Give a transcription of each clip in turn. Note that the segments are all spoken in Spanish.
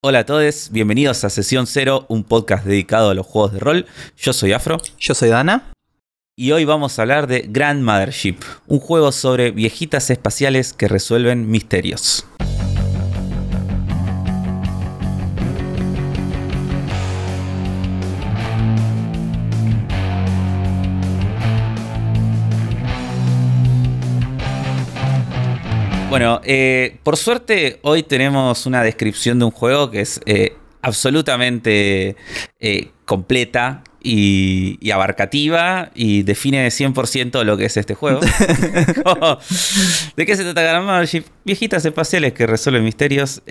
Hola a todos, bienvenidos a Sesión Cero, un podcast dedicado a los juegos de rol. Yo soy Afro. Yo soy Dana. Y hoy vamos a hablar de Grand Mothership, un juego sobre viejitas espaciales que resuelven misterios. Bueno, eh, por suerte hoy tenemos una descripción de un juego que es eh, absolutamente eh, completa y, abarcativa y define 100% lo que es este juego. ¿De qué se trata Gran Viejitas espaciales que resuelven misterios,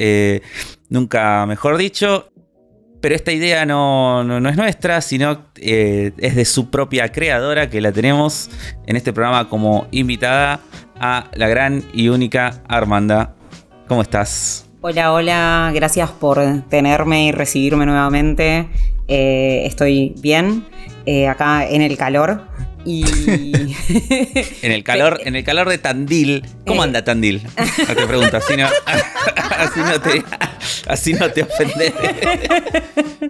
nunca mejor dicho. Pero esta idea no, no, es nuestra, sino es de su propia creadora, que la tenemos en este programa como invitada a la gran y única Armanda. ¿Cómo estás? Hola, hola, gracias por tenerme y recibirme nuevamente. Eh, estoy bien, eh, acá en el calor. Y... en el calor, en el calor de Tandil. ¿Cómo eh. anda Tandil? No te pregunto, así no, así no te, ofendes.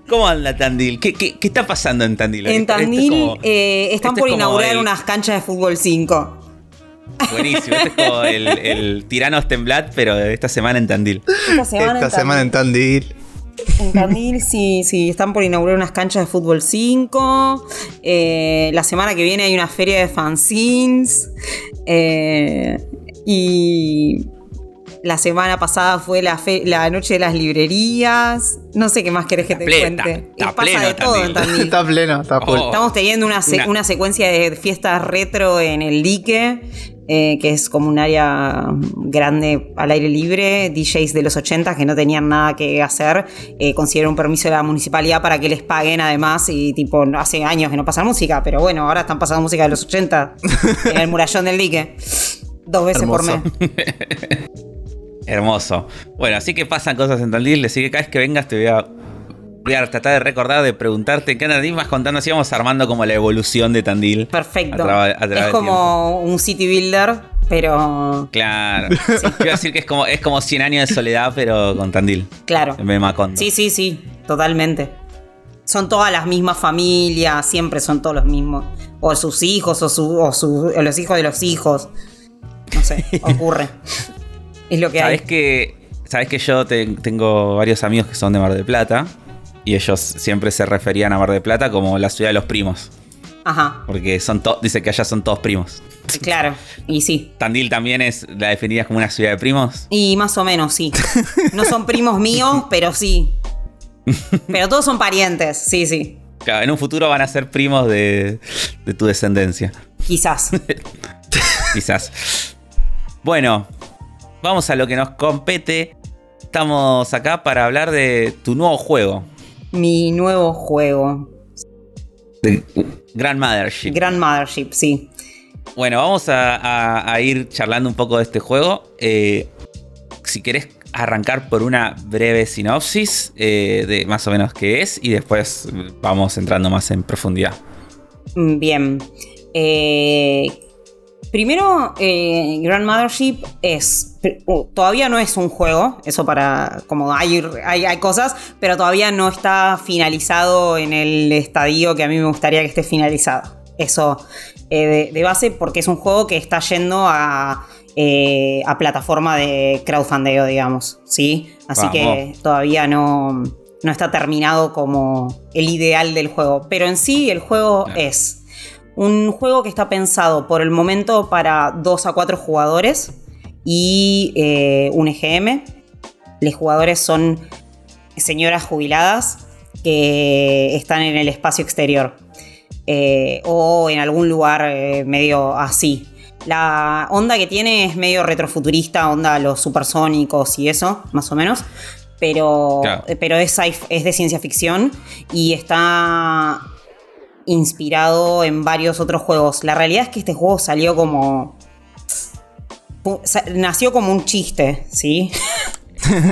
¿Cómo anda Tandil? ¿Qué, qué, está pasando en Tandil? En Tandil están por inaugurar unas canchas de fútbol 5. Buenísimo, este es como el, el Tiranos Temblat, pero de esta semana en Tandil. Esta semana, en, Tandil. En Tandil, sí, sí, están por inaugurar unas canchas de fútbol 5. Eh, la semana que viene hay una feria de fanzines. Eh, y la semana pasada fue la, la noche de las librerías. No sé qué más querés que te cuente. Está, pasa de todo en Tandil. Está pleno, está pleno. Estamos teniendo una, una, secuencia de fiestas retro en el dique. Eh, que es como un área grande al aire libre, DJs de los 80 que no tenían nada que hacer, eh, consiguieron un permiso de la municipalidad para que les paguen además y tipo, hace años que no pasan música, pero bueno, ahora están pasando música de los 80 en el murallón del dique, dos veces por mes. Hermoso. Bueno, así que pasan cosas en Tandil, así que cada vez que vengas te voy a voy a tratar de recordar, de preguntarte qué Tandil vas contando, así vamos armando como la evolución de Tandil. Perfecto. es como un city builder, pero. Claro. Quiero decir que es como, es como 100 años de soledad, pero con Tandil. Claro. En Sí, sí, sí, totalmente. Son todas las mismas familias, siempre son todos los mismos. O sus hijos, o, su, o, los hijos de los hijos. No sé, ocurre. es lo que ¿Sabes hay. Que, Sabes que yo tengo varios amigos que son de Mar del Plata y ellos siempre se referían a Mar del Plata como la ciudad de los primos. Ajá. Porque son dice que allá son todos primos. Claro, y sí. ¿Tandil también es la definida como una ciudad de primos? Y más o menos, sí. No son primos míos, pero sí. Pero todos son parientes, sí, sí. Claro, en un futuro van a ser primos de, de tu descendencia. Quizás. Quizás. Bueno, vamos a lo que nos compete. Estamos acá para hablar de tu nuevo juego mi nuevo juego. Grand Mothership. Grand Mothership, sí. Bueno, vamos a, ir charlando un poco de este juego. Eh, si querés arrancar por una breve sinopsis eh, de más o menos qué es y después vamos entrando más en profundidad. Bien. Eh, Primero, eh, Grand Mothership es. Todavía no es un juego, eso para. Como hay, hay, cosas, pero todavía no está finalizado en el estadio que a mí me gustaría que esté finalizado. Eso eh, de, base, porque es un juego que está yendo a, eh, a plataforma de crowdfunding, digamos. ¿sí? Así que todavía no, no está terminado como el ideal del juego. Pero en sí, el juego es un juego que está pensado por el momento para 2 a 4 jugadores y eh, un EGM. Los jugadores son señoras jubiladas que están en el espacio exterior eh, o en algún lugar eh, medio así. La onda que tiene es medio retrofuturista, onda los supersónicos y eso, más o menos. Pero, pero es, es de ciencia ficción y está inspirado en varios otros juegos. La realidad es que este juego salió como. Nació como un chiste, ¿sí?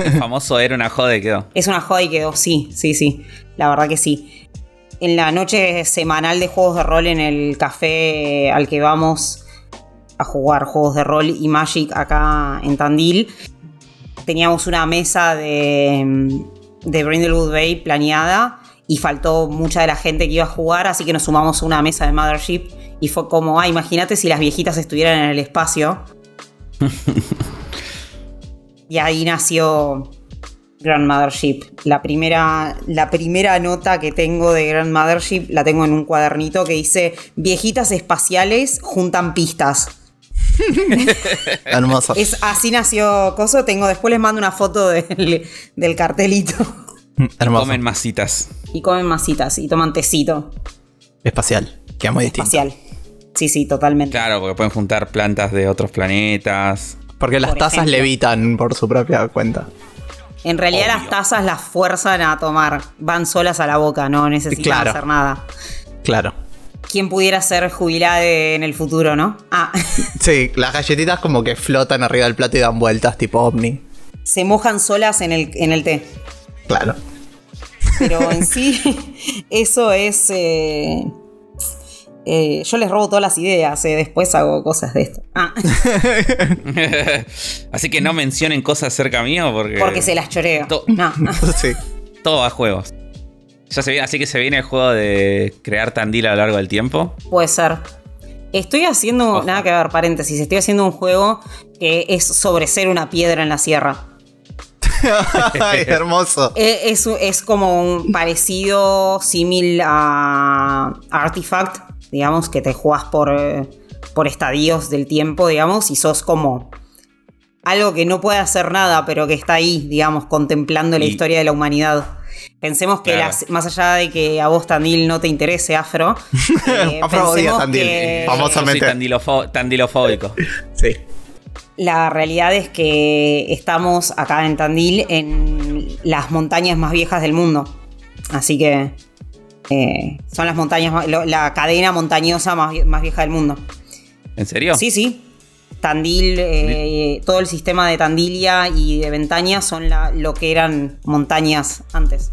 El famoso era una joda y quedó. Es una joda y quedó, sí, sí, sí. La verdad que sí. En la noche semanal de juegos de rol en el café al que vamos a jugar juegos de rol y Magic acá en Tandil, teníamos una mesa de de Brindlewood Bay planeada y faltó mucha de la gente que iba a jugar, así que nos sumamos a una mesa de Mothership y fue como, ah, imagínate si las viejitas estuvieran en el espacio. y ahí nació Grandmothership. La primera, la primera nota que tengo de Grandmothership la tengo en un cuadernito que dice viejitas espaciales juntan pistas. Hermoso. Es, así nació Coso. Tengo, después les mando una foto del, del cartelito. Hermoso. Comen masitas. Y comen masitas y toman tecito Espacial. Queda muy distinto. espacial. Sí, sí, totalmente. Claro, porque pueden juntar plantas de otros planetas. Porque las Por tazas ejemplo. levitan por su propia cuenta. En realidad Obvio. las tazas las fuerzan a tomar. Van solas a la boca, no necesitan Claro. hacer nada. Claro. ¿Quién pudiera ser jubilada en el futuro, no? Ah, Sí, las galletitas como que flotan arriba del plato y dan vueltas tipo ovni. se mojan solas en el, en el té. Claro. Pero en sí, eso es. eh, eh, yo les robo todas las ideas, eh, después hago cosas de esto. Ah, Así que no mencionen cosas cerca mío porque, porque se las choreo. To- No, no. sí. todo va a juegos. Ya se viene, así que se viene el juego de crear Tandil a lo largo del tiempo. Puede ser. Estoy haciendo, Ojo. nada que ver, paréntesis, estoy haciendo un juego que es sobre ser una piedra en la sierra. Ay, hermoso. Eh, Es, es como un parecido, símil a Artifact, digamos, que te jugás por, eh, por estadios del tiempo, digamos, y sos como algo que no puede hacer nada, pero que está ahí, digamos, contemplando la historia de la humanidad. Pensemos que Claro. las- más allá de que a vos Tandil no te interese Afro, eh, Afro odia Tandil. que Vamos. Yo soy Famosamente. tandilofo- tandilofóbico. Sí. La realidad es que estamos acá en Tandil en las montañas más viejas del mundo. Así que eh, son las montañas, la cadena montañosa más, más vieja del mundo. ¿En serio? Sí, sí. Tandil, eh, todo el sistema de Tandilia y de Ventaña son la- lo que eran montañas antes.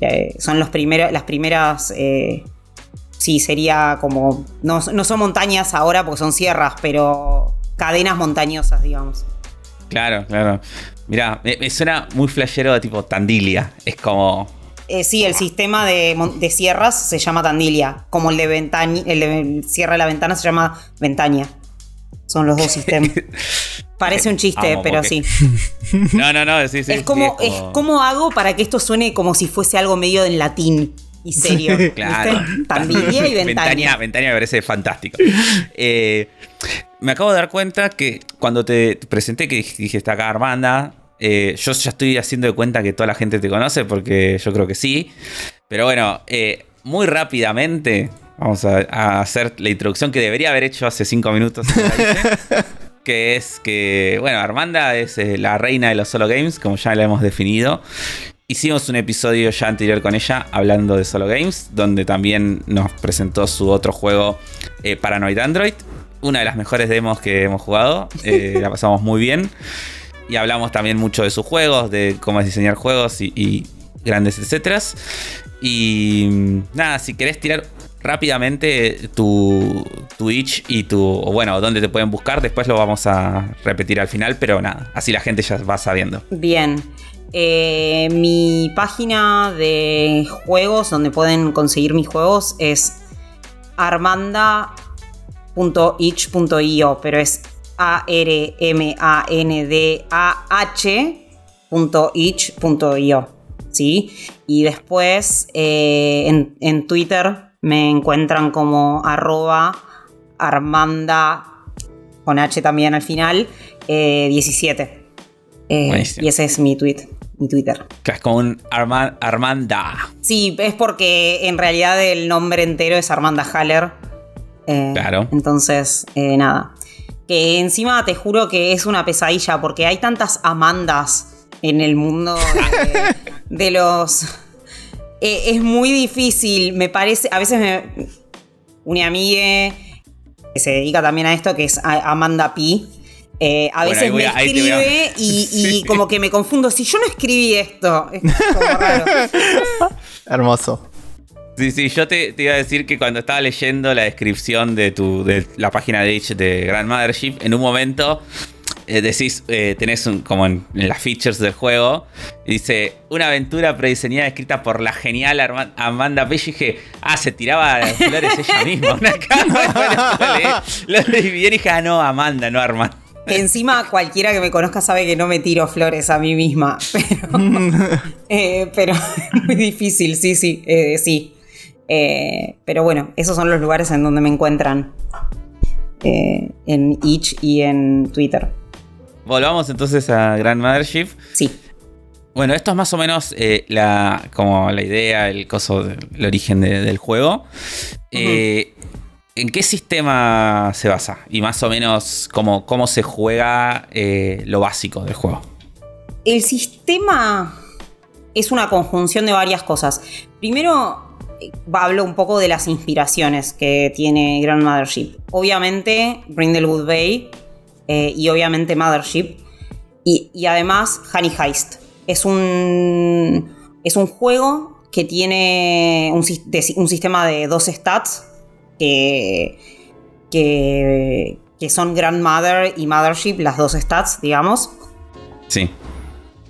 Eh, son los primeros, las primeras. sí, sería como. No, no son montañas ahora porque son sierras, pero cadenas montañosas, digamos. Claro, claro. Mirá, me, me suena muy flashero de tipo Tandilia. Es como. Eh, sí, el sistema de, de sierras se llama Tandilia, como el de, Ventaña, el de Sierra de la Ventana se llama Ventaña. Son los dos sistemas. Parece un chiste, Amo, pero porque- sí. No, no, no. Sí, sí, es sí, como, es como hago para que esto suene como si fuese algo medio en latín y serio. Claro. Tandilia y Ventaña. Ventaña, Ventaña me parece fantástico. Eh, me acabo de dar cuenta que cuando te presenté que dij- dije está acá Armanda, eh, yo ya estoy haciendo de cuenta que toda la gente te conoce porque yo creo que sí. Pero bueno, eh, muy rápidamente vamos a, a hacer la introducción que debería haber hecho hace cinco minutos. que es que, bueno, Armanda es eh, la reina de los solo games, como ya la hemos definido. Hicimos un episodio ya anterior con ella hablando de solo games, donde también nos presentó su otro juego Paranoid Android, una de las mejores demos que hemos jugado, eh, la pasamos muy bien. Y hablamos también mucho de sus juegos, de cómo es diseñar juegos y, y grandes etcétera. Y mm, nada, si querés tirar rápidamente tu Twitch y tu, bueno, dónde te pueden buscar, después lo vamos a repetir al final, pero nada, así la gente ya va sabiendo. Bien. Eh, mi página de juegos, donde pueden conseguir mis juegos, es armanda.itch.io, pero es A-R-M-A-N-D-A-H.itch.io. ¿Sí? Y después eh, en, en Twitter me encuentran como arroba armanda con H también al final, eh, 17. Eh, Buenísimo. y ese es mi tweet, mi Twitter. Arma- Armanda. Sí, es porque en realidad el nombre entero es Armanda Haller. Eh, Claro. Entonces, eh, nada. Que encima te juro que es una pesadilla porque hay tantas Amandas en el mundo de, de los. Eh, es muy difícil, me parece. A veces me. Una amiga que se dedica también a esto, que es Amanda P. eh, a Bueno, veces me a- escribe y, y Sí. como que me confundo. Si yo no escribí esto, es como raro. Hermoso. Sí, sí, yo te, te iba a decir que cuando estaba leyendo la descripción de tu de la página de Itch de Grand Mothership, en un momento eh, decís, eh, tenés un, como en, en las features del juego, dice, una aventura prediseñada escrita por la genial Arma- Amanda Page. Y dije, ah, se tiraba flores ella misma. Una cama. Lo leí bien y dije, ah, no, Amanda, no Armanda. Que encima cualquiera que me conozca sabe que no me tiro flores a mí misma. Pero, eh, pero es muy difícil, sí, sí, eh, sí. Eh, pero bueno, esos son los lugares en donde me encuentran. eh, en Itch y en Twitter. Volvamos entonces a Grand Mothership. Sí. Bueno, esto es más o menos eh, la, como la idea, el coso, el origen de- del juego. ¿En qué sistema se basa? Y más o menos cómo, cómo se juega lo básico del juego. El sistema es una conjunción de varias cosas. Primero, hablo un poco de las inspiraciones que tiene Grand Mothership. Obviamente, Brindlewood Bay eh, y obviamente Mothership. Y, y además, Honey Heist. Es un, es un juego que tiene un sistema de dos stats que, que, que son Grandmother y Mothership, las dos stats, digamos Sí.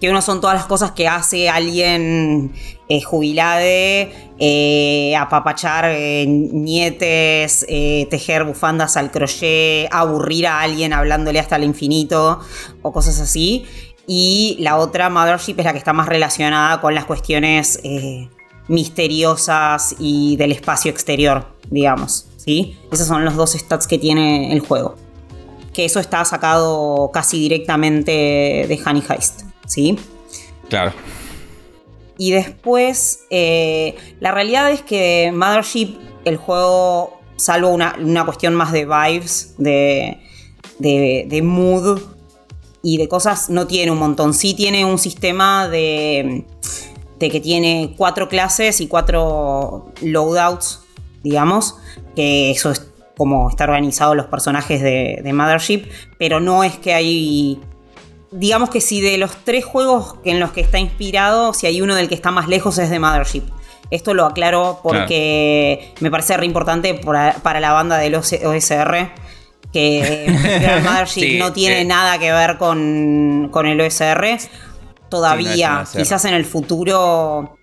Que uno son todas las cosas que hace alguien eh, jubilade, eh, apapachar eh, nietes, eh, tejer bufandas al crochet, aburrir a alguien hablándole hasta el infinito o cosas así. Y la otra, Mothership, es la que está más relacionada con las cuestiones eh, misteriosas y del espacio exterior, digamos. ¿sí? Esos son los dos stats que tiene el juego que eso está sacado casi directamente de Honey Heist, ¿sí? Claro. Y después, eh, la realidad es que Mothership, el juego, salvo una, una cuestión más de vibes, de, de, de mood y de cosas, no tiene un montón. Sí tiene un sistema de, de que tiene cuatro clases y cuatro loadouts, digamos, que eso es como está organizado los personajes de, de Mothership, pero no es que hay digamos que si de los tres juegos en los que está inspirado, si hay uno del que está más lejos es de Mothership. Esto lo aclaro porque me parece re importante para, para la banda del OSR. Que Grand Mothership Sí, no tiene eh. nada que ver con, con el OSR. Todavía, Sí, no quizás en el futuro.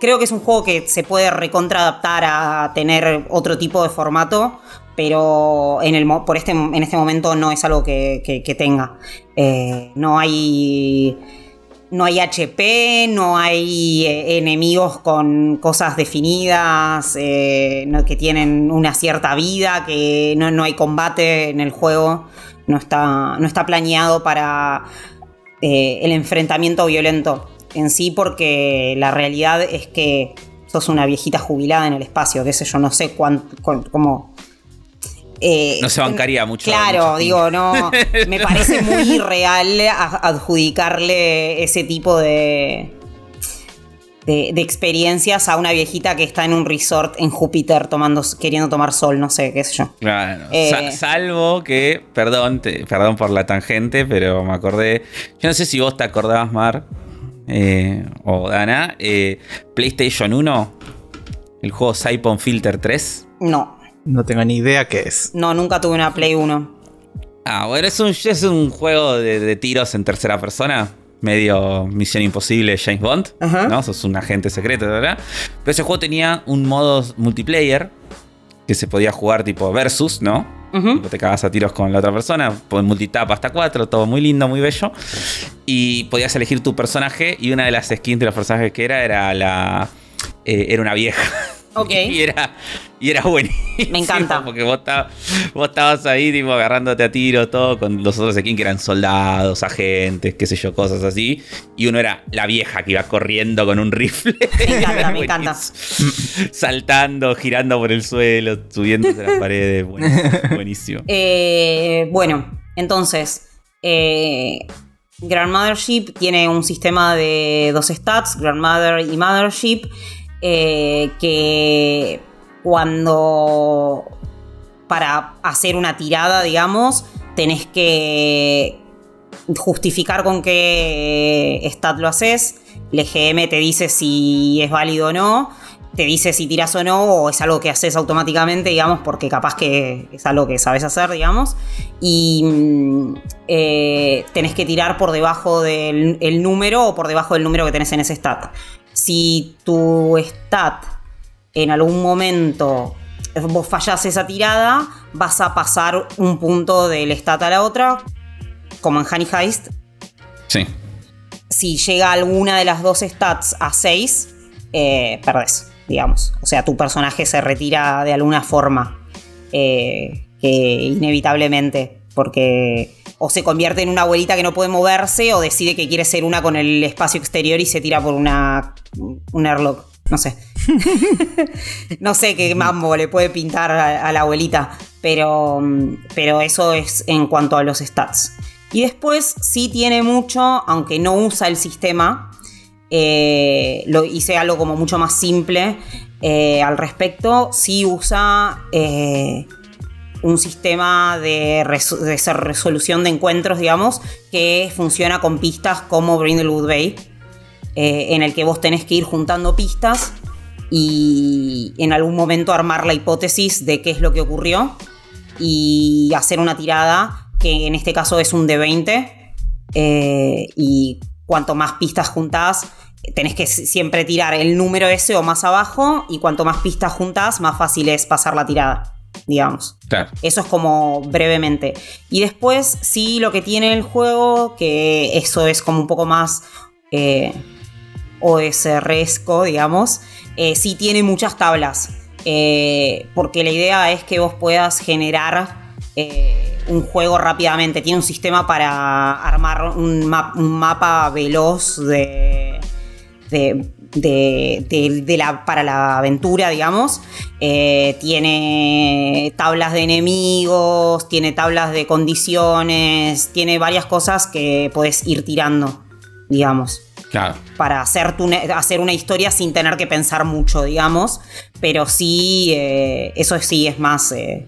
Creo que es un juego que se puede recontraadaptar a tener otro tipo de formato, pero en, el, por este, en este momento no es algo que, tenga. Eh, no hay. No hay HP, no hay eh, enemigos con cosas definidas, eh, que tienen una cierta vida, que no, no hay combate en el juego, no está, no está planeado para eh, el enfrentamiento violento en sí, porque la realidad es que sos una viejita jubilada en el espacio, qué sé yo, no sé cuánto, cómo... eh, No se bancaría mucho. Claro, mucho digo, no. Me parece muy irreal adjudicarle ese tipo de, de. de experiencias a una viejita que está en un resort en Júpiter tomando, queriendo tomar sol, no sé, qué sé yo. Claro. Eh. Sa- salvo que, perdón, te- perdón por la tangente, pero me acordé. Yo no sé si vos te acordabas, Mar, eh, o Dana, PlayStation 1, el juego Saipon Filter 3. No, No tengo ni idea qué es. no, nunca tuve una Play 1. Ah, bueno, es un, es un juego de, de tiros en tercera persona. Medio Misión Imposible James Bond. Ajá. ¿no? Sos un agente secreto, ¿verdad? Pero ese juego tenía un modo multiplayer que se podía jugar tipo versus, ¿no? Tipo, te cagas a tiros con la otra persona, pues multitap hasta cuatro, todo muy lindo, muy bello. Y podías elegir tu personaje y una de las skins de los personajes que era era la eh, era una vieja. Ok. y era y era buenísimo. Me encanta. Porque vos, ta- vos estabas ahí tipo agarrándote a tiro todo con los otros skins que eran soldados, agentes, qué sé yo, cosas así. Y uno era la vieja que iba corriendo con un rifle. Me encanta, me encanta. Saltando, girando por el suelo, subiéndose las paredes. Buenísimo. buenísimo. Eh, bueno, entonces, eh, Grandmothership tiene un sistema de dos stats, Grandmother y Mothership, eh, que cuando para hacer una tirada, digamos, tenés que justificar con qué stat lo haces. El EGM te dice si es válido o no. te dice si tiras o no, o es algo que haces automáticamente, digamos, porque capaz que es algo que sabes hacer, digamos. Y mm, eh, tenés que tirar por debajo del el número o por debajo del número que tenés en ese stat. Si tu stat en algún momento vos fallás esa tirada, vas a pasar un punto del stat a la otra, como en Honey Heist. Sí. Si llega alguna de las dos stats a 6, eh, perdés digamos. O sea, tu personaje se retira de alguna forma, eh, que inevitablemente, porque o se convierte en una abuelita que no puede moverse o decide que quiere ser una con el espacio exterior y se tira por una un airlock. No sé. no sé qué mambo le puede pintar a, la abuelita. Pero, pero eso es en cuanto a los stats. Y después sí tiene mucho, aunque no usa el sistema, eh, lo hice algo como mucho más simple eh, al respecto. Sí usa eh, un sistema de, resolución de encuentros, digamos, que funciona con pistas como Brindlewood Bay, en el que vos tenés que ir juntando pistas y en algún momento armar la hipótesis de qué es lo que ocurrió y hacer una tirada que en este caso es un de 20 y cuanto más pistas juntás, tenés que siempre tirar el número ese o más abajo y cuanto más pistas juntás, más fácil es pasar la tirada, digamos. Eso es como brevemente. Y después sí lo que tiene el juego, que eso es como un poco más eh, OSResco, digamos, eh, sí tiene muchas tablas. Eh, porque la idea es que vos puedas generar un juego rápidamente. Tiene un sistema para armar un, mapa veloz de, de, la, para la aventura, digamos. Eh, tiene tablas de enemigos, tiene tablas de condiciones, tiene varias cosas que puedes ir tirando, digamos. Claro. Para hacer, hacer una historia sin tener que pensar mucho, digamos. Pero sí, eh, eso sí es más. Eh,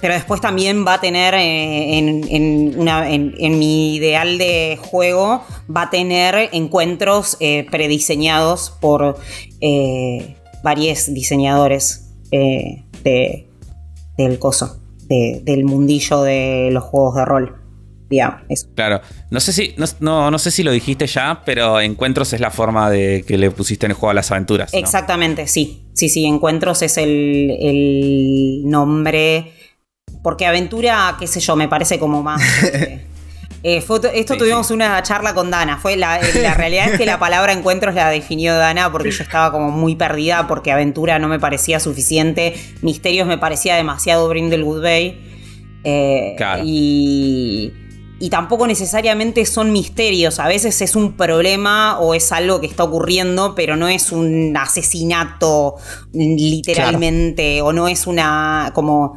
pero después también va a tener, eh, en, mi ideal de juego, va a tener encuentros eh, prediseñados por eh, varios diseñadores de, del coso, del mundillo de los juegos de rol. Ya, eso. Claro, no sé si no, no, sé si lo dijiste ya, pero encuentros es la forma de que le pusiste en el juego a las aventuras. Exactamente, sí. Sí, sí, encuentros es el, el nombre porque aventura, qué sé yo, me parece como más... Eh, esto tuvimos una charla con Dana. Fue la, eh, la, realidad es que la palabra encuentros la definió Dana porque yo estaba como muy perdida porque aventura no me parecía suficiente. Misterios me parecía demasiado Brindlewood Bay. Eh, y, y tampoco necesariamente son misterios. A veces es un problema o es algo que está ocurriendo, pero no es un asesinato literalmente. O no es una como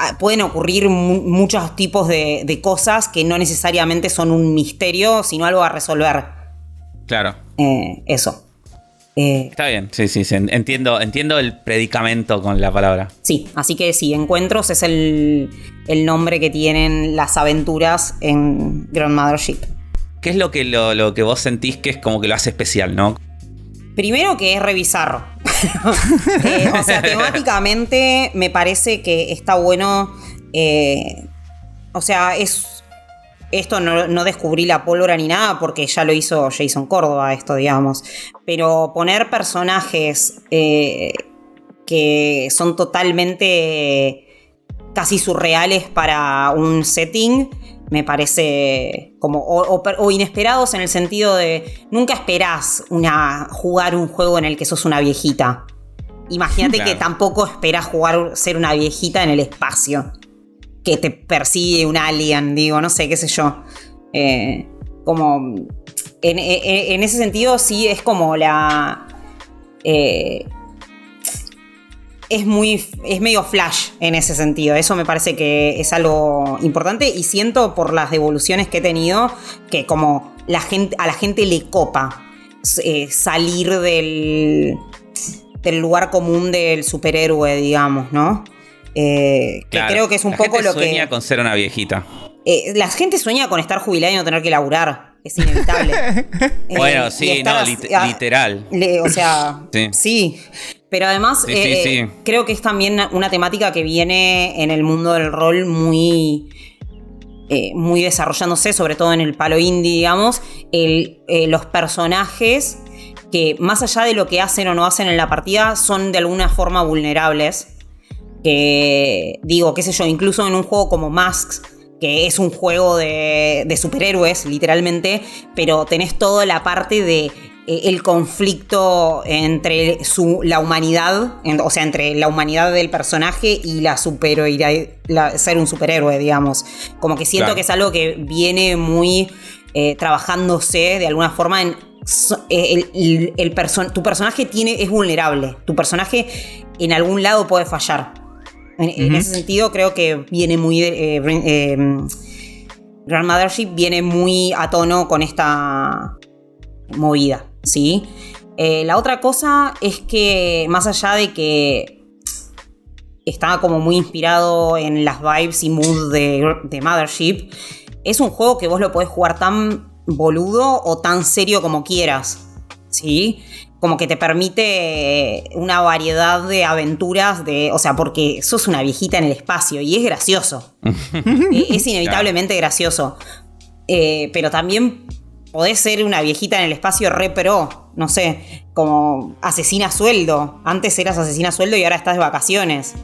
Ah, pueden ocurrir muchos tipos de, cosas que no necesariamente son un misterio, sino algo a resolver. Claro. Eh, eso. Eh, Está bien, sí, sí, Entiendo, entiendo el predicamento con la palabra. Sí, así que sí, Encuentros es el, nombre que tienen las aventuras en Grandmother Ship. ¿Qué es lo que, lo que vos sentís que es como que lo hace especial, no? Primero que es revisarlo. Eh, o sea, temáticamente me parece que está bueno. Eh, o sea, es. Esto no, descubrí la pólvora ni nada porque ya lo hizo Jason Córdoba, esto, digamos. Pero poner personajes eh, que son totalmente casi surreales para un setting me parece como o, inesperados en el sentido de nunca esperás una, jugar un juego en el que sos una viejita. Imagínate que tampoco esperás jugar ser una viejita en el espacio. Que te persigue un alien, digo, no sé, qué sé yo. Eh, como. En, ese sentido, sí es como la. Eh, es muy. es medio flash en ese sentido. Eso me parece que es algo importante. Y siento por las devoluciones que he tenido que como la gente, a la gente le copa eh, salir del. del lugar común del superhéroe, digamos, ¿no? Eh, que creo que es un poco lo que. sueña con ser una viejita. Eh, la gente sueña con estar jubilada y no tener que laburar. es inevitable. Eh, Bueno, sí, no, lit- ah, literal. le- o sea, Sí. sí. Pero además, Sí, sí, eh, sí. creo que es también una temática que viene en el mundo del rol muy, eh, muy desarrollándose, sobre todo en el palo indie, digamos. El, eh, los personajes que, más allá de lo que hacen o no hacen en la partida, son de alguna forma vulnerables. Que, digo, qué sé yo, incluso en un juego como Masks, que es un juego de, de superhéroes, literalmente, pero tenés toda la parte de eh, el conflicto entre su, la humanidad, en- o sea, entre la humanidad del personaje y la superhéroe, la- ser un superhéroe, digamos. Como que siento Claro. que es algo que viene muy eh, trabajándose de alguna forma en so- eh, el, el- el perso- tu personaje tiene, es vulnerable. Tu personaje en algún lado puede fallar. En, en ese sentido, creo que viene muy. eh, eh, Grand Mothership viene muy a tono con esta movida, ¿sí? Eh, la otra cosa es que, más allá de que está como muy inspirado en las vibes y mood de, de Mothership, es un juego que vos lo podés jugar tan boludo o tan serio como quieras, ¿sí? Como que te permite una variedad de aventuras, de, o sea, porque sos una viejita en el espacio y es gracioso. Eh, es inevitablemente gracioso. Eh, pero también podés ser una viejita en el espacio re pro, no sé, como asesina sueldo. Antes eras asesina sueldo y ahora estás de vacaciones.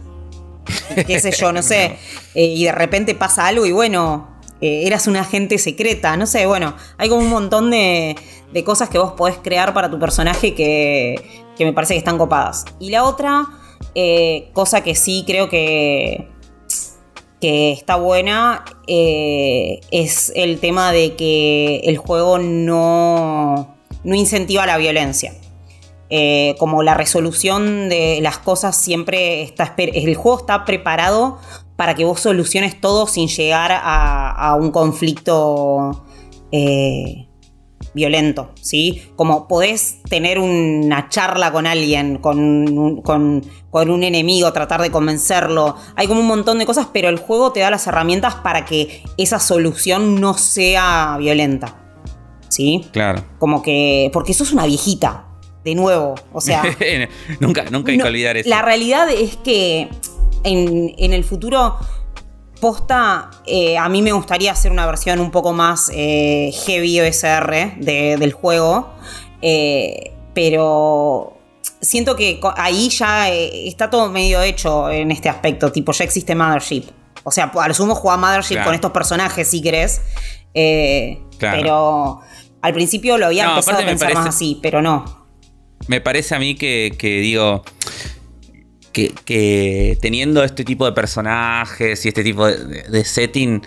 Qué sé yo, no sé. Eh, y de repente pasa algo y bueno, eh, eras una agente secreta, no sé, bueno, hay como un montón de, de cosas que vos podés crear para tu personaje que, que me parece que están copadas. Y la otra, eh, cosa que sí creo que, que está buena, eh, es el tema de que el juego no, no incentiva la violencia. Eh, como la resolución de las cosas siempre está... El juego está preparado para que vos soluciones todo sin llegar a, un conflicto violento, ¿sí? Como podés tener una charla con alguien, con un, con, con un enemigo, tratar de convencerlo. Hay como un montón de cosas, pero el juego te da las herramientas para que esa solución no sea violenta, ¿sí? Claro. Como que... Porque sos una viejita, de nuevo, o sea... nunca, nunca hay No, que olvidar eso. La realidad es que en, en el futuro, posta, eh, a mí me gustaría hacer una versión un poco más eh, heavy OSR de- del juego. eh, pero siento que ahí ya está todo medio hecho en este aspecto. Tipo, ya existe Mothership. O sea, a lo sumo juega Mothership Claro. con estos personajes si querés. Claro. Pero al principio lo había No, empezado a pensar más así, pero no. Me parece a mí que, que digo. Que, que teniendo este tipo de personajes y este tipo de, de setting,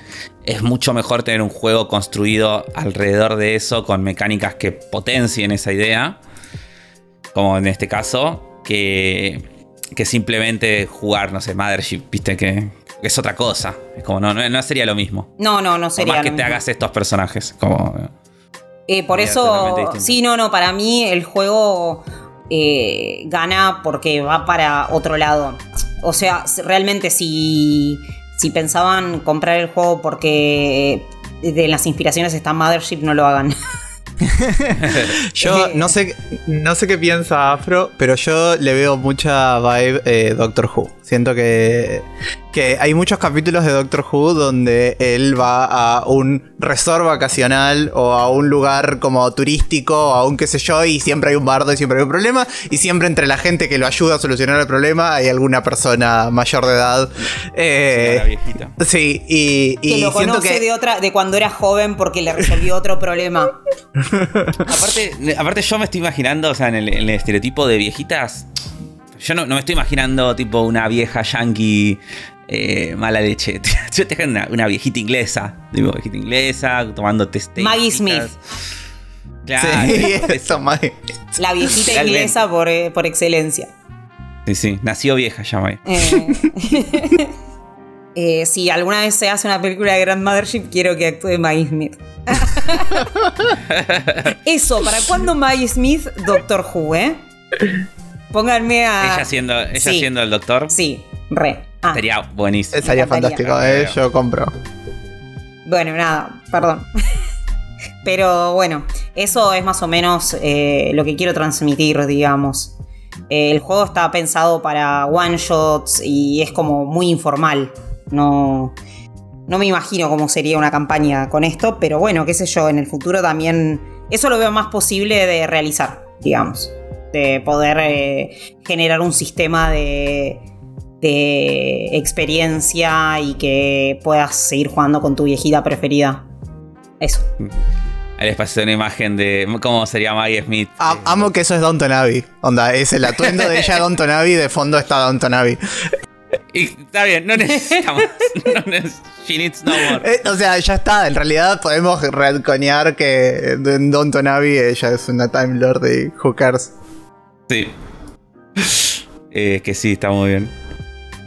es mucho mejor tener un juego construido alrededor de eso, con mecánicas que potencien esa idea, como en este caso, que, que simplemente jugar, no sé, Mothership, viste, que, es otra cosa. Es como, no, no, no sería lo mismo. No, no, no Por sería. más que lo te mismo. hagas estos personajes, como. Eh, por eso, sí, no, no, para mí el juego eh, gana porque va para otro lado. O sea, realmente si, si pensaban comprar el juego porque de las inspiraciones está Mothership, no lo hagan. Yo no sé, no sé qué piensa Afro, pero yo le veo mucha vibe eh, Doctor Who. Siento que, que hay muchos capítulos de Doctor Who donde él va a un resort vacacional o a un lugar como turístico o a un qué sé yo y siempre hay un bardo y siempre hay un problema y siempre entre la gente que lo ayuda a solucionar el problema hay alguna persona mayor de edad. Eh, la viejita. sí, y, y que lo siento conoce que... de otra, de cuando era joven porque le resolvió otro problema. Aparte, aparte yo me estoy imaginando, o sea, en el, en el estereotipo de viejitas, yo no, no me estoy imaginando tipo una vieja yankee eh, mala leche. Yo te una, una viejita inglesa, tipo viejita inglesa, tomando test. Maggie Smith. Claro, Sí, eso. eso, Maggie. La viejita Realmente. inglesa por, eh, por excelencia. Sí, sí, nació vieja ya, Maggie. Eh, eh, si alguna vez se hace una película de Grand Mothership, quiero que actúe Maggie Smith. Eso, ¿para cuándo Maggie Smith, Doctor Who, eh? Pónganme a. ella siendo, ella sí. siendo el doctor, Sí, re. Ah, sería buenísimo. Sería encantaría. fantástico, eh, yo compro. bueno, nada, perdón. Pero bueno, eso es más o menos eh, lo que quiero transmitir, digamos. Eh, el juego está pensado para one shots y es como muy informal. No, no me imagino cómo sería una campaña con esto, pero bueno, qué sé yo, en el futuro también eso lo veo más posible de realizar, digamos. De poder eh, generar un sistema de, de experiencia y que puedas seguir jugando con tu viejita preferida. Eso. Ahí les pasé una imagen de cómo sería Maggie Smith. A- amo que eso es Downton Abbey. Onda, es el atuendo de ella Downton Abbey, de fondo está Downton Abbey. Y está bien, no necesitamos. no neces- She needs no more. Eh, o sea, ya está. En realidad podemos retconear que en Downton Abbey ella es una Time Lord y who cares. Sí. Eh, que sí, está muy bien.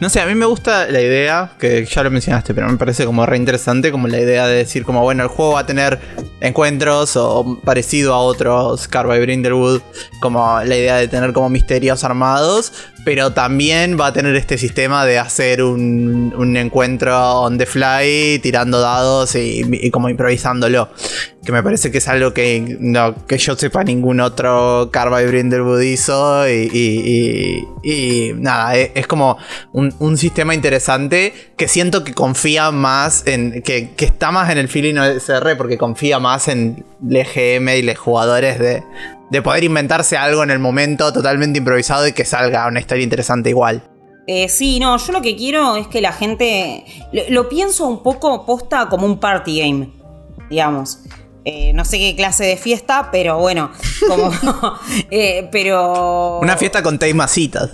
No sé, a mí me gusta la idea, que ya lo mencionaste, pero me parece como re interesante, como la idea de decir como, bueno, el juego va a tener encuentros o parecido a otros Carby Brindlewood, como la idea de tener como misterios armados, pero también va a tener este sistema de hacer un, un encuentro on the fly, tirando dados y, y como improvisándolo. Que me parece que es algo que, no, que yo sepa ningún otro Carby Brindlewood hizo y, y- y- y nada, es, es como un, un sistema interesante que siento que confía más en, que, que está más en el feeling OSR porque confía más en el GM y los jugadores de, de poder inventarse algo en el momento totalmente improvisado y que salga una historia interesante igual. Eh, sí, no, yo lo que quiero es que la gente. Lo, lo pienso un poco posta como un party game, digamos. Eh, no sé qué clase de fiesta, pero bueno, como. eh, pero. Una fiesta con masitas.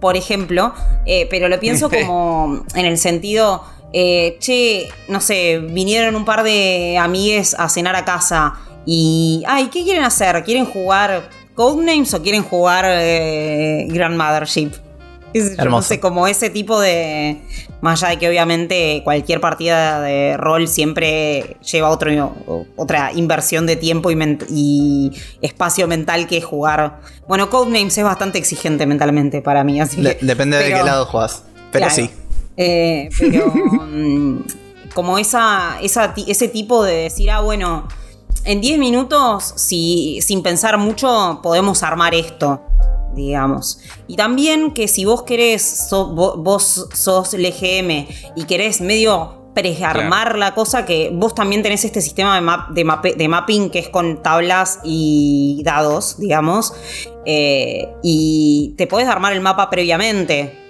por ejemplo, eh, pero lo pienso como en el sentido, che, no sé, vinieron un par de amigues a cenar a casa y, ay, ¿qué quieren hacer? ¿Quieren jugar Codenames o quieren jugar eh, Grandmothership? Yo, No Hermoso. sé, como ese tipo de... Más allá de que obviamente cualquier partida de rol siempre lleva otro, otra inversión de tiempo y, espacio mental que jugar. Bueno, Codenames es bastante exigente mentalmente para mí, así De- que- depende de qué lado juegas. Pero Claro. sí. Eh, pero mm, como esa, ese tipo de decir, ah, bueno, en 10 minutos, si, sin pensar mucho, podemos armar esto, digamos. Y también que si vos querés, so- vo- vos sos el EGM y querés medio prearmar la cosa, que vos también tenés este sistema de, map- de, mape- de mapping que es con tablas y dados, digamos. Eh, y te podés armar el mapa previamente.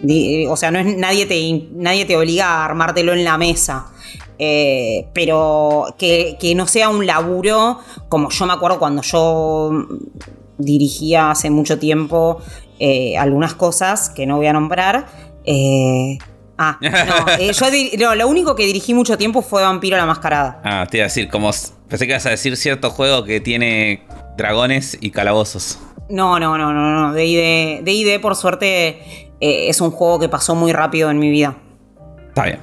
O sea, no es, nadie, te, nadie te obliga a armártelo en la mesa. Eh, pero que, que no sea un laburo, como yo me acuerdo cuando yo dirigía hace mucho tiempo eh, algunas cosas que no voy a nombrar. Eh, ah, no, eh, yo di- no, lo único que dirigí mucho tiempo fue Vampiro la Mascarada. Ah, te iba a decir, como. Pensé que ibas a decir cierto juego que tiene dragones y calabozos. No, no, no, no, no. DD, por suerte, es un juego que pasó muy rápido en mi vida. Está bien.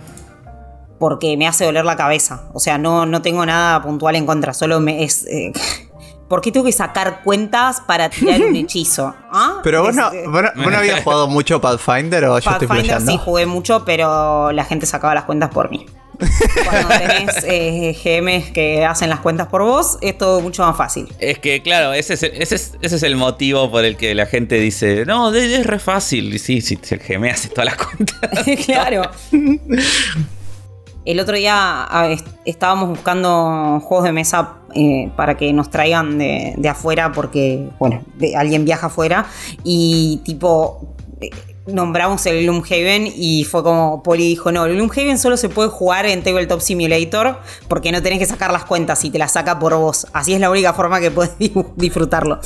Porque me hace doler la cabeza. O sea, no, no tengo nada puntual en contra. Solo me es. eh, ¿Por qué tengo que sacar cuentas para tirar un hechizo? ¿Ah? Pero vos no, vos no- vos no habías jugado mucho Pathfinder o yo estoy Pathfinder flasheando. sí jugué mucho, pero la gente sacaba las cuentas por mí. Cuando tenés eh, GMs que hacen las cuentas por vos, es todo mucho más fácil. Es que, claro, ese es, el, ese, es, ese es el motivo por el que la gente dice: No, es re fácil. Y sí, sí, el GM hace todas las cuentas. claro. El otro día ah, est- estábamos buscando juegos de mesa eh, para que nos traigan de, de afuera porque, bueno, de- alguien viaja afuera y tipo eh, nombramos el Gloomhaven y fue como Poli dijo, no, el Gloomhaven solo se puede jugar en Tabletop Simulator porque no tenés que sacar las cuentas y te las saca por vos. Así es la única forma que puedes di- disfrutarlo.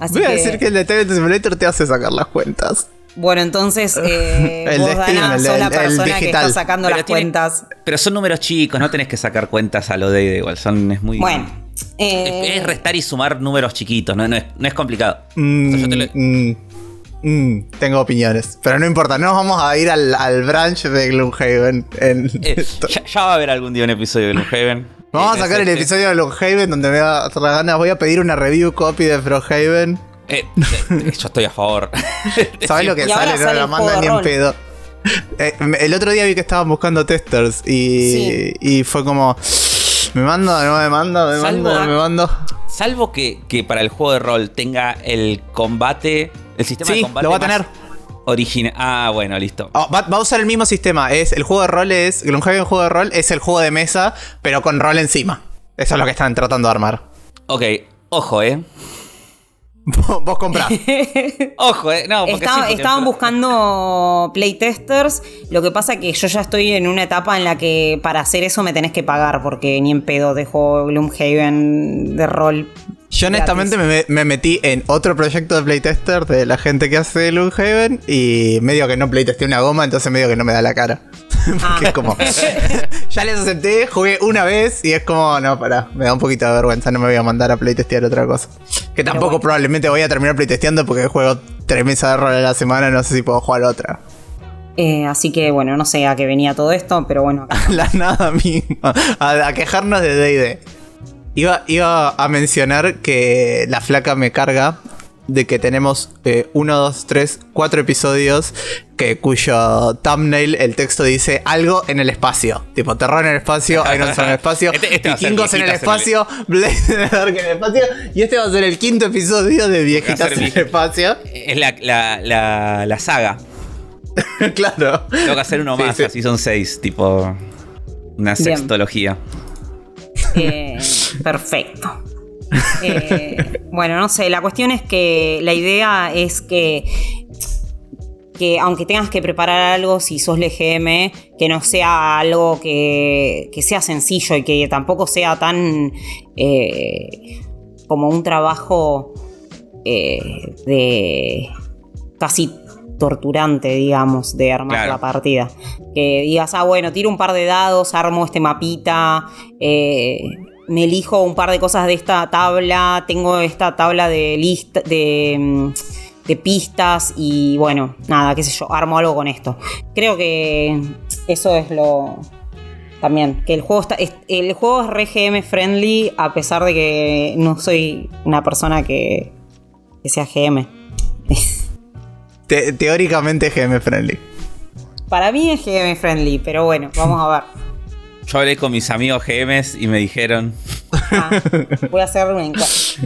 Así Voy a decir que el de Tabletop Simulator te hace sacar las cuentas. Bueno, entonces eh, El vos, Steam, Dana, el sos de- la el persona que digital. está sacando Pero las tiene- cuentas. Pero son números chicos, no tenés que sacar cuentas a lo de igual. Son, es muy. Bueno. Es, eh, es restar y sumar números chiquitos, no, no es, no es complicado. O sea, yo te lo- Mm, mm, mm, tengo opiniones. Pero no importa, no vamos a ir al, al branch de Gloomhaven. en- Eh, ya, ya va a haber algún día un episodio de Gloomhaven. Vamos a sacar el este- episodio de Gloomhaven donde me va a dar las ganas. Voy a pedir una review copy de Frosthaven. Eh, eh, yo estoy a favor. ¿Sabes lo que Y sale? No sale la manda ni en rol. pedo. Eh, el otro día vi que estaban buscando testers y, Sí. y fue como. Me mando, no me mando, me Salvo- mando, me mando. Salvo que, que para el juego de rol tenga el combate, el sistema de combate lo va a tener. Original. Ah, bueno, listo. Oh, va, va a usar el mismo sistema. Es el juego de rol es. Gloomhaven juego de rol es el juego de mesa, pero con rol encima. Eso es lo que están tratando de armar. Ok, ojo, eh. Vos comprás. Ojo, eh. No, porque Estaba- sí, porque- estaban buscando playtesters. Lo que pasa que yo ya estoy en una etapa en la que para hacer eso me tenés que pagar, porque ni en pedo dejo Gloomhaven de rol. Yo honestamente me, me metí en otro proyecto de playtester de la gente que hace Gloomhaven y medio que no playtesté una goma, entonces medio que no me da la cara. Porque es como. ya les acepté, jugué una vez y es como, no, pará, me da un poquito de vergüenza, no me voy a mandar a playtestear otra cosa. Que tampoco bueno. probablemente voy a terminar playtesteando porque juego tres mesas de rol a la semana, no sé si puedo jugar otra. Eh, así que bueno, no sé a qué venía todo esto, pero bueno, acá. la nada misma. A, a quejarnos de DD. Iba, iba a mencionar que la flaca me carga de que tenemos eh, uno, dos, tres, cuatro episodios que cuyo thumbnail, el texto dice algo en el espacio. Tipo, terror en el espacio, Iron Man en el espacio, Este- este vikingos en el viejitas en el- espacio, Blade Dark en el espacio. Y este va a ser el quinto episodio de Viejitas en el espacio. Es la, la, la, la saga. claro. Tengo que hacer uno Sí, más, sí. así son seis, tipo. Una Bien. sextología. Eh, perfecto. Eh, bueno, no sé, la cuestión es que la idea es que, que aunque tengas que preparar algo, si sos LGM, que no sea algo que, que sea sencillo y que tampoco sea tan eh, como un trabajo eh, de casi torturante, digamos, de armar Claro. la partida. Que digas, ah, bueno, tiro un par de dados, armo este mapita, eh, me elijo un par de cosas de esta tabla, tengo esta tabla de lista, de, mm, de pistas y bueno, nada, qué sé yo, armo algo con esto. Creo que eso es lo... También, que el juego está. es- el juego es re GM friendly, a pesar de que no soy una persona que, que sea GM. Te- teóricamente GM friendly. Para mí es GM friendly, pero bueno, vamos a ver. Yo hablé con mis amigos GMs y me dijeron. Ah, voy a hacer encuesta.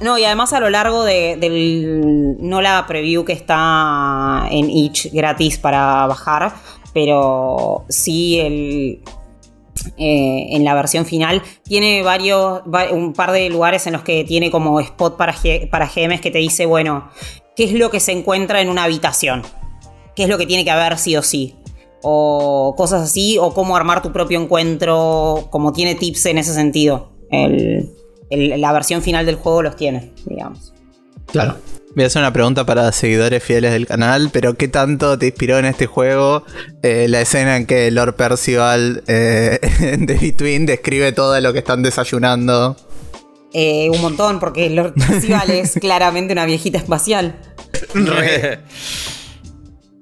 No, y además a lo largo de- del. No la preview que está en Itch gratis para bajar, pero sí el. eh, en la versión final tiene varios va- un par de lugares en los que tiene como spot para, para GMs que te dice bueno qué es lo que se encuentra en una habitación qué es lo que tiene que haber sí o sí o cosas así, o cómo armar tu propio encuentro, como tiene tips en ese sentido. El- el- la versión final del juego los tiene, digamos. Claro. Voy a hacer una pregunta para seguidores fieles del canal, pero ¿qué tanto te inspiró en este juego eh, la escena en que Lord Percival eh, de Between describe todo lo que están desayunando? Eh, un montón, porque Lord Percival es claramente una viejita espacial.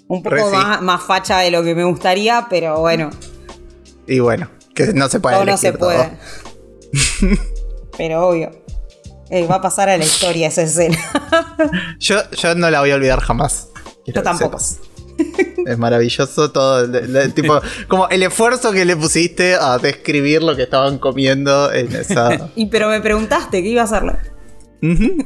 Un Re poco sí. más, más facha de lo que me gustaría, pero bueno, Y bueno, que no se puede todo no se todo. puede. pero obvio. eh, va a pasar a la historia esa escena. Yo, yo no la voy a olvidar jamás. Yo tampoco. Es maravilloso todo. el- el- tipo, como el esfuerzo que le pusiste a describir lo que estaban comiendo en esa. y pero me preguntaste qué iba a hacerle.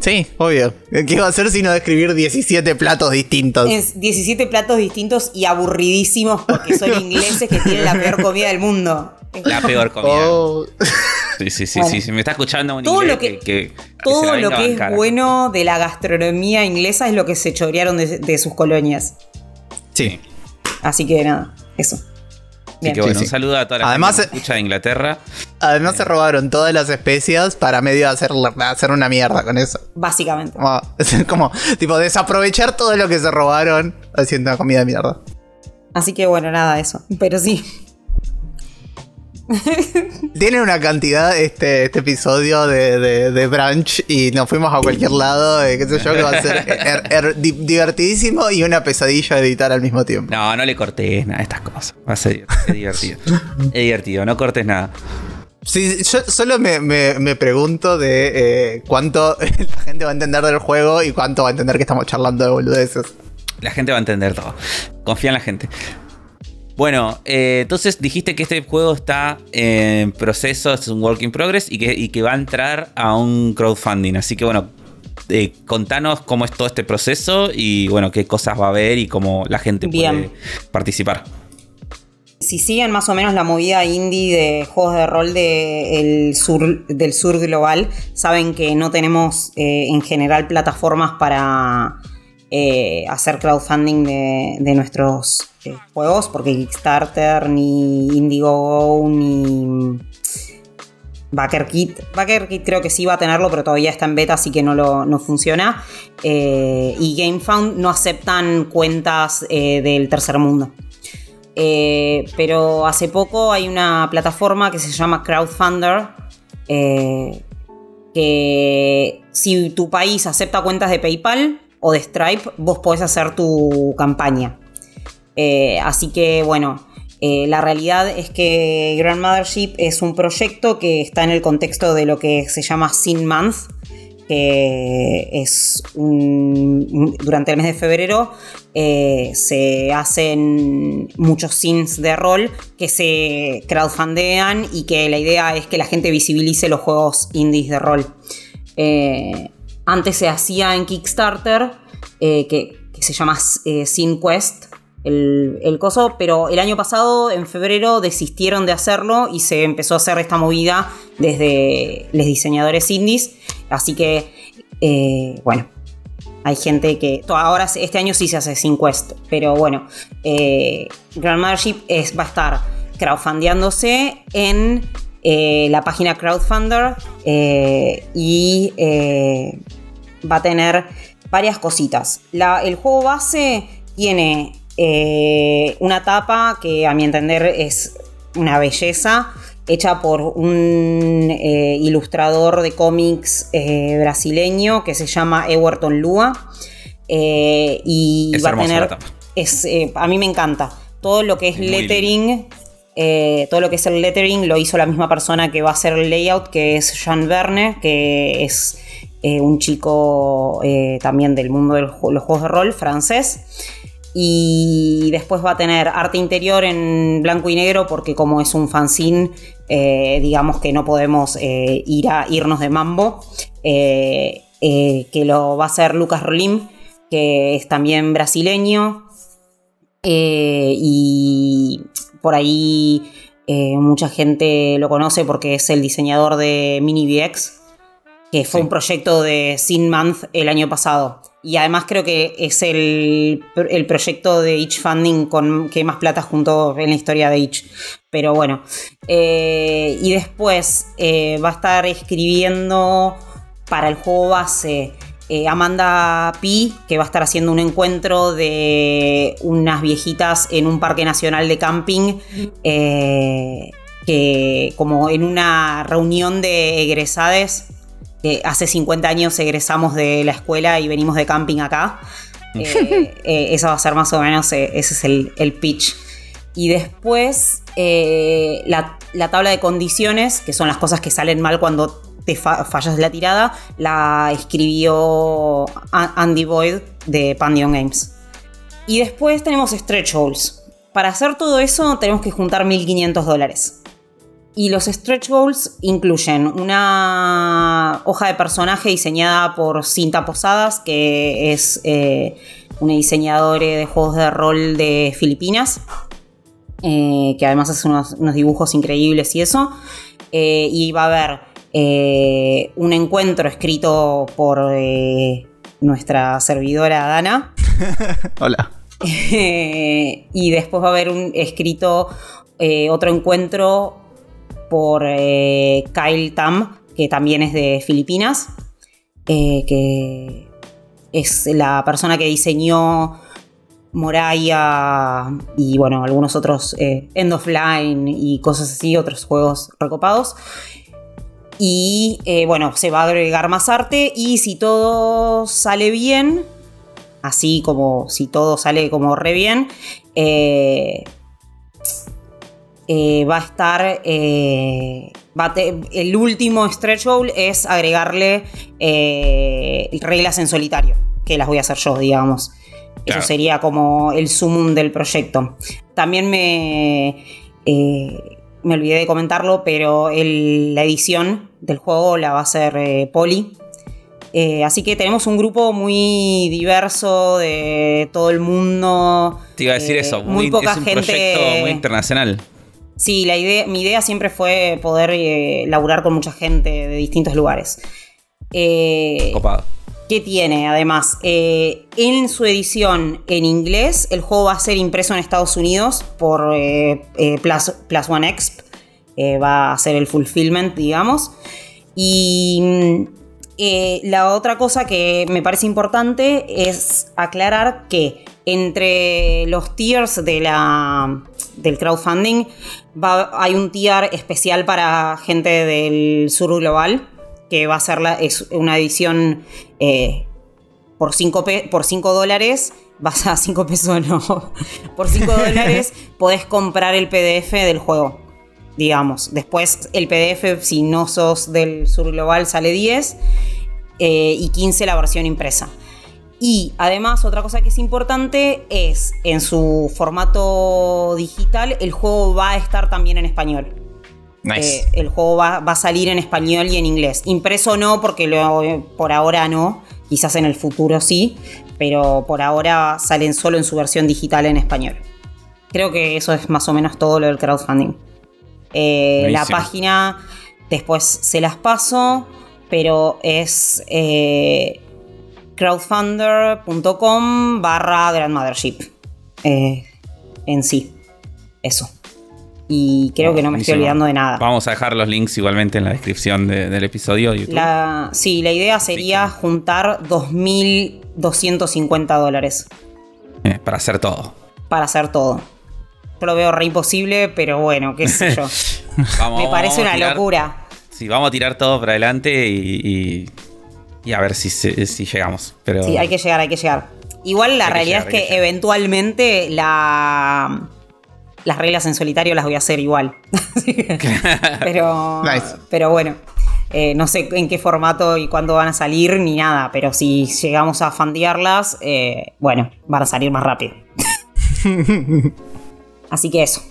Sí, obvio. ¿Qué iba a hacer sino describir 17 platos distintos? Es 17 platos distintos y aburridísimos porque son ingleses que tienen la peor comida del mundo. La peor comida. Oh. Sí, sí, sí, Bueno. sí, sí. Me está escuchando un Todo inglés lo que- que, que- que se Todo lo que es bueno de la gastronomía inglesa es lo que se chorearon de, de sus colonias. Sí. Así que nada, eso. Así Bien. que bueno, Sí, sí. un saludo a toda la Además, gente que eh, escucha de Inglaterra. Además se robaron todas las especias para medio hacer, hacer una mierda con eso. Básicamente. Como, es como, tipo, desaprovechar todo lo que se robaron haciendo una comida de mierda. Así que bueno, nada, eso. Pero sí. Tiene una cantidad este, este episodio de, de, de brunch y nos fuimos a cualquier lado, eh, qué sé yo, que va a ser er- er- di- divertidísimo y una pesadilla de editar al mismo tiempo. No, no le cortes nada a estas cosas. Va a ser divertido. es divertido, no cortes nada. Sí, yo solo me, me- me pregunto de eh, cuánto la gente va a entender del juego y cuánto va a entender que estamos charlando de boludeces. La gente va a entender todo. Confía en la gente. Bueno, eh, entonces dijiste que este juego está en proceso, es un work in progress y que, y que va a entrar a un crowdfunding. Así que bueno, eh, contanos cómo es todo este proceso y bueno, qué cosas va a haber y cómo la gente puede participar. Si siguen más o menos la movida indie de juegos de rol sur, del sur global, saben que no tenemos eh, en general plataformas para eh, hacer crowdfunding de, nuestros juegos, porque Kickstarter, ni Indiegogo, ni BackerKit. BackerKit creo que sí va a tenerlo, pero todavía está en beta, así que no, lo, funciona. Eh, y GameFound no aceptan cuentas eh, del tercer mundo. Eh, pero hace poco hay una plataforma que se llama Crowdfunder. que si tu país acepta cuentas de PayPal o de Stripe, vos podés hacer tu campaña. Así que bueno, eh, la realidad es que Grandmothership es un proyecto que está en el contexto de lo que se llama Sin Month, que es durante el mes de febrero eh, se hacen muchos sins de rol que se crowdfundean y que la idea es que la gente visibilice los juegos indies de rol. Eh, antes se hacía en Kickstarter, que, que, se llama Sin Quest, el, coso, pero el año pasado, en febrero, desistieron de hacerlo y se empezó a hacer esta movida desde los diseñadores indies. Así que, eh, bueno, hay gente que. Ahora, este año sí se hace sin Quest, pero bueno, eh, Grandmothership es, va a estar crowdfundeándose en eh, la página Crowdfunder y va a tener varias cositas. el juego base tiene eh, una tapa que a mi entender es una belleza, hecha por un eh, ilustrador de cómics eh, brasileño que se llama Ewerton Lua. y va a tener. Es, a mí me encanta. Todo lo que es, lettering. todo lo que es el lettering lo hizo la misma persona que va a hacer el layout, que es Jean Verne, que es un chico también del mundo de los juegos de rol francés y después va a tener arte interior en blanco y negro porque como es un fanzine, eh, digamos que no podemos eh, ir a irnos de mambo, eh, que lo va a hacer Lucas Rolim, que es también brasileño y por ahí mucha gente lo conoce porque es el diseñador de Mini VX, que fue un proyecto de Sin Month el año pasado. Y además creo que es el, proyecto de Itch Funding con que más plata junto en la historia de Itch. Pero bueno. Eh, y después eh, va a estar escribiendo para el juego base eh, Amanda Pi, que va a estar haciendo un encuentro de unas viejitas en un parque nacional de camping. que como en una reunión de egresades hace 50 años egresamos de la escuela y venimos de camping acá. Eh, eh, eso va a ser más o menos, eh, ese es el, pitch. Y después la, tabla de condiciones, que son las cosas que salen mal cuando te fallas la tirada, la escribió Andy Boyd de Pandion Games. Y después tenemos stretch goals. Para hacer todo eso tenemos que juntar 1.500 dólares. Y los stretch goals incluyen una hoja de personaje diseñada por Cinta Posadas, que es eh, una diseñadora de juegos de rol de Filipinas, eh, que además hace unos, dibujos increíbles y eso. Eh, y va a haber un encuentro escrito por nuestra servidora Dana. Hola. y después va a haber un escrito otro encuentro por eh, Kyle Tam, que también es de Filipinas, eh, que es la persona que diseñó Moraya y bueno, algunos otros eh, End of Line y cosas así, otros juegos recopados. Y bueno, se va a agregar más arte y si todo sale bien, así como si todo sale como re bien, eh, va a estar. Eh, el último stretch goal es agregarle eh, reglas en solitario, que las voy a hacer yo, digamos. Eso sería como el sumum del proyecto. También me, eh, me olvidé de comentarlo, pero la edición del juego la va a hacer eh, Poli. Eh, así que tenemos un grupo muy diverso de todo el mundo. Te iba a decir eso, muy, poca es un gente. Proyecto muy internacional. Sí, la idea, mi idea siempre fue poder laburar con mucha gente de distintos lugares. Copado. ¿Qué tiene además? Eh, en su edición en inglés, el juego va a ser impreso en Estados Unidos por eh, eh, Plus, One Exp. va a ser el fulfillment, digamos. Y la otra cosa que me parece importante es aclarar que entre los tiers de la, del crowdfunding hay un tier especial para gente del sur global que va a ser es una edición eh, por 5 por cinco dólares. Vas a 5 pesos, no. Por 5 dólares podés comprar el PDF del juego. Digamos. Después el PDF, si no sos del sur global, sale 10. Eh, y 15 la versión impresa. Y además, otra cosa que es importante es en su formato digital, el juego va a estar también en español. Eh, el juego va, a salir en español y en inglés. Impreso no, porque por ahora no. Quizás en el futuro sí. Pero por ahora salen solo en su versión digital en español. Creo que eso es más o menos todo lo del crowdfunding. Eh, la página después se las paso, pero es eh, crowdfunder.com barra grandmothership. en sí. Eso y creo que no me estoy olvidando de nada. Vamos a dejar los links igualmente en la descripción del episodio de YouTube. sí, la idea sería juntar 2.250 dólares. Eh, para hacer todo. Para hacer todo. Yo lo veo re imposible, pero bueno, qué sé yo. me parece una locura. Sí, vamos a tirar todo para adelante y, y, a ver si, si llegamos. Pero... Sí, hay que llegar, hay que llegar. Igual la realidad es que eventualmente la las reglas en solitario las voy a hacer igual. pero, pero bueno, eh, no sé en qué formato y cuándo van a salir ni nada, pero si llegamos a fandearlas, eh, bueno, van a salir más rápido. Así que eso.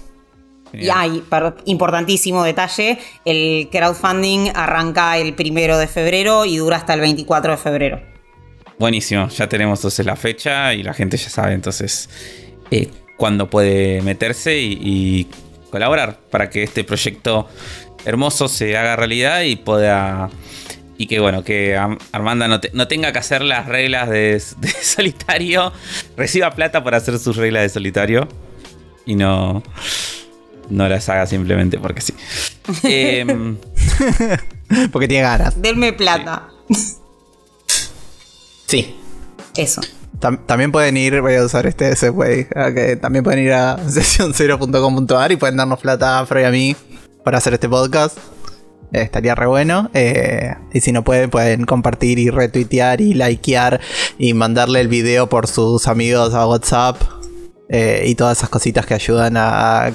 Y hay, importantísimo detalle, el crowdfunding arranca el primero de febrero y dura hasta el 24 de febrero. Buenísimo, ya tenemos entonces la fecha y la gente ya sabe entonces eh, cuando puede meterse y, colaborar para que este proyecto hermoso se haga realidad y pueda y que bueno, que Armanda no, tenga que hacer las reglas de, solitario, reciba plata por hacer sus reglas de solitario y no, no las haga simplemente porque sí. Em, porque tiene ganas. Denme plata. Sí. Eso también pueden ir, voy a usar este segue, que también pueden ir a sesión0.com.ar y pueden darnos plata a Afro y a mí para hacer este podcast. Eh, estaría re bueno. Eh, y si no pueden, pueden compartir y retuitear y likear y mandarle el video por sus amigos a WhatsApp eh, y todas esas cositas que ayudan a,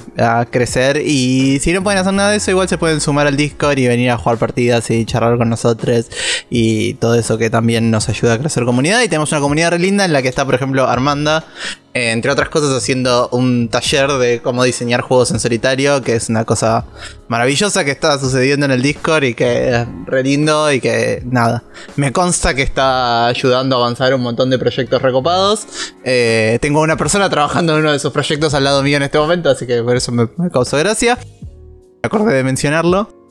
crecer. Y si no pueden hacer nada de eso, igual se pueden sumar al Discord y venir a jugar partidas y charlar con nosotros. Y todo eso que también nos ayuda a crecer comunidad. Y tenemos una comunidad re linda en la que está, por ejemplo, Armanda, entre otras cosas, haciendo un taller de cómo diseñar juegos en solitario, que es una cosa maravillosa que está sucediendo en el Discord y que es re lindo y que nada, me consta que está ayudando a avanzar un montón de proyectos recopados. Eh, tengo una persona trabajando en uno de esos proyectos al lado mío en este momento, así que por eso me, me causó gracia. Acordé de mencionarlo.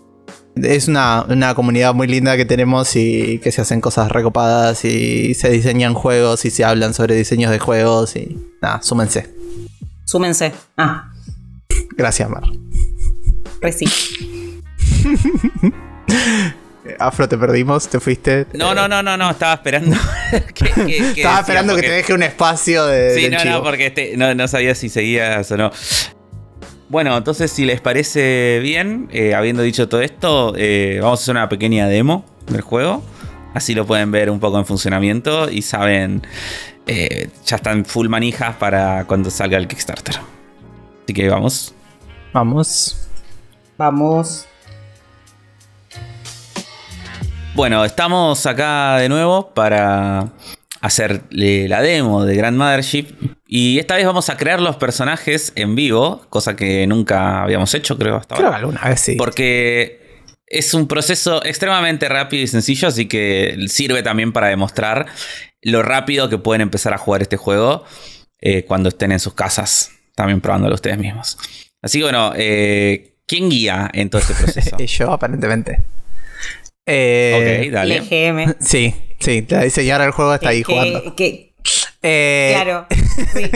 Es una, comunidad muy linda que tenemos y que se hacen cosas recopadas y se diseñan juegos y se hablan sobre diseños de juegos y nada, súmense. Súmense. Ah. Gracias, Mar. Reci. Afro, te perdimos, te fuiste. No, no, no, no, no, estaba esperando. estaba esperando que te deje un espacio de. Sí, no, no, porque este, no, no sabía si seguías o no. Bueno, entonces si les parece bien, eh, habiendo dicho todo esto, eh, vamos a hacer una pequeña demo del juego. Así lo pueden ver un poco en funcionamiento y saben, eh, ya están full manijas para cuando salga el Kickstarter. Así que vamos. Vamos. Vamos. Bueno, estamos acá de nuevo para hacer eh, la demo de Grand Mothership. Y esta vez vamos a crear los personajes en vivo, cosa que nunca habíamos hecho, creo, hasta Creo que ahora. alguna vez sí. Porque es un proceso extremadamente rápido y sencillo, así que sirve también para demostrar lo rápido que pueden empezar a jugar este juego eh, cuando estén en sus casas, también probándolo ustedes mismos. Así que bueno, eh, ¿quién guía en todo este proceso? Yo, aparentemente. Eh, ok, dale. El GM. Sí, sí, la diseñadora del juego está ahí que, jugando. que- Eh, claro. sí.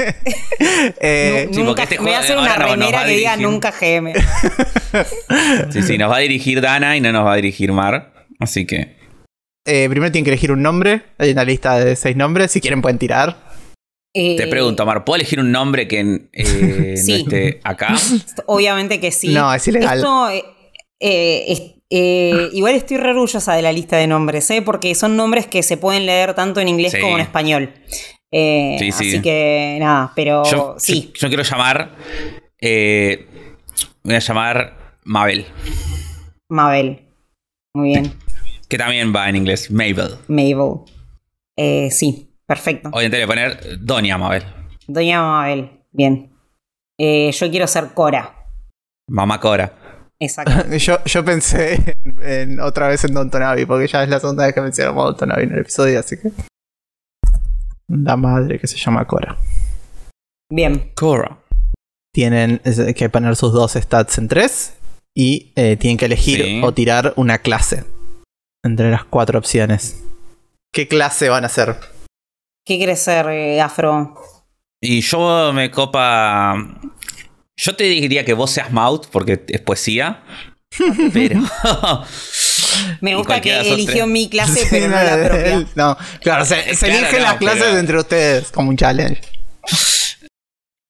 eh, Sí, nunca, este me voy a hacer una remera que diga nunca GM. Sí, sí, nos va a dirigir Dana y no nos va a dirigir Mar. Así que. eh, primero tienen que elegir un nombre. Hay una lista de seis nombres. Si quieren, pueden tirar. Te Eh, pregunto, Mar, ¿puedo elegir un nombre que eh, Sí. no esté acá? Obviamente que sí. No, es ilegal. Esto, eh, eh, igual estoy re orgullosa de la lista de nombres, ¿eh? porque son nombres que se pueden leer tanto en inglés Sí. como en español. Eh, Sí, sí. Así que nada, pero Yo, sí. yo, yo quiero llamar. voy a llamar Mabel. Mabel. Muy bien. Que también va en inglés. Mabel. Mabel. Sí, perfecto. Obviamente le voy a poner Doña Mabel. Doña Mabel. Bien. Yo quiero ser Cora. Mamá Cora. Exacto. Yo, yo pensé en, en otra vez en Don Tonavi, porque ya es la segunda vez que mencionamos a Don Tonavi en el episodio, así que. La madre que se llama Cora. Bien. Cora. Tienen que poner sus dos stats en tres y eh, tienen que elegir Sí. o tirar una clase entre las cuatro opciones. ¿Qué clase van a hacer? ¿Qué quieres ser, eh, Afro? Y yo me copa. Yo te diría que vos seas Maut porque es poesía. Pero. Me gusta que eligió tres. mi clase, Sí, pero no la él- propia. No, claro, se, se Claro, eligen no, las clases pero- entre ustedes como un challenge.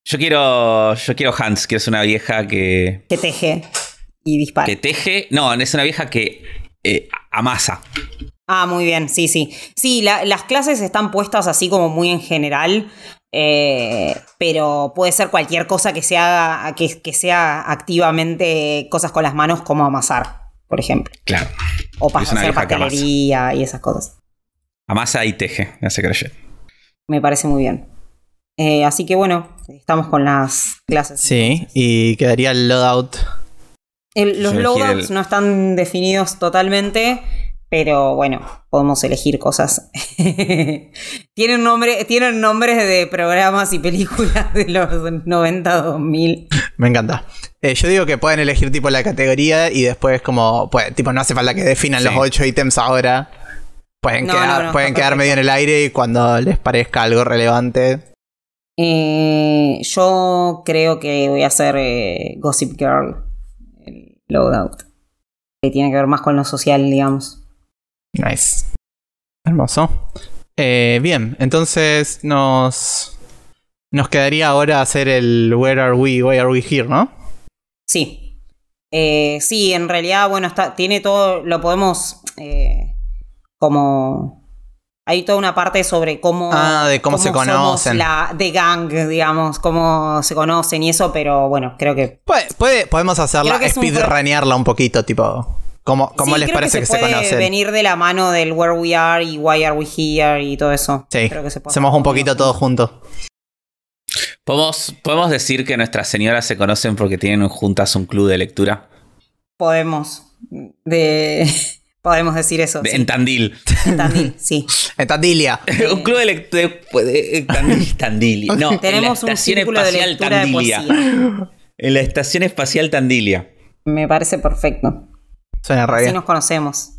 Yo quiero. Yo quiero Hans, que es una vieja que. Que teje y dispara. que teje. No, es una vieja que eh, amasa. Ah, muy bien, sí, sí. Sí, la- las clases están puestas así como muy en general, eh, pero puede ser cualquier cosa que sea, que, que sea activamente cosas con las manos como amasar, por ejemplo. Claro. O para hacer pastelería y esas cosas. Amasa y teje, hace crochet. Me parece muy bien. Eh, así que bueno, estamos con las clases. Sí, y quedaría el loadout. El- los loadouts el- no están definidos totalmente, pero bueno, podemos elegir cosas. tienen, nombre, tienen nombres de programas y películas de los 90 2000. Me encanta. Eh, yo digo que pueden elegir tipo la categoría y después como, pues, tipo, no hace falta que definan Sí. los ocho ítems ahora. Pueden No, quedar, no, no, pueden quedar medio en el aire y cuando les parezca algo relevante. Eh, yo creo que voy a hacer eh, Gossip Girl, el loadout. Que tiene que ver más con lo social, digamos. Nice. Hermoso. Eh, bien, entonces nos. Nos quedaría ahora hacer el Where are we, why are we here, ¿no? Sí. Eh, sí, en realidad, bueno, está, tiene todo, lo podemos eh, como... Hay toda una parte sobre cómo... Ah, de cómo se conocen. La, de gang, digamos, cómo se conocen y eso, pero bueno, creo que... Puede, puede- podemos hacerla, es un speedrunearla un poquito, tipo. ¿Cómo, cómo Sí, les creo parece que, se, puede conocen? venir de la mano del where we are y why are we here y todo eso. Sí, Creo que se puede hacemos un poquito todos juntos. ¿Podemos, podemos decir que nuestras señoras se conocen porque tienen juntas un club de lectura. Podemos. De... Podemos decir eso. De- sí. En Tandil. En Tandil, sí. En Tandilia. un club de lectura. Tandil. No, en Tenemos un estación círculo de espacial lectura de Tandilia. poesía. En la estación espacial Tandilia. Me parece perfecto. Suena re Así nos conocemos.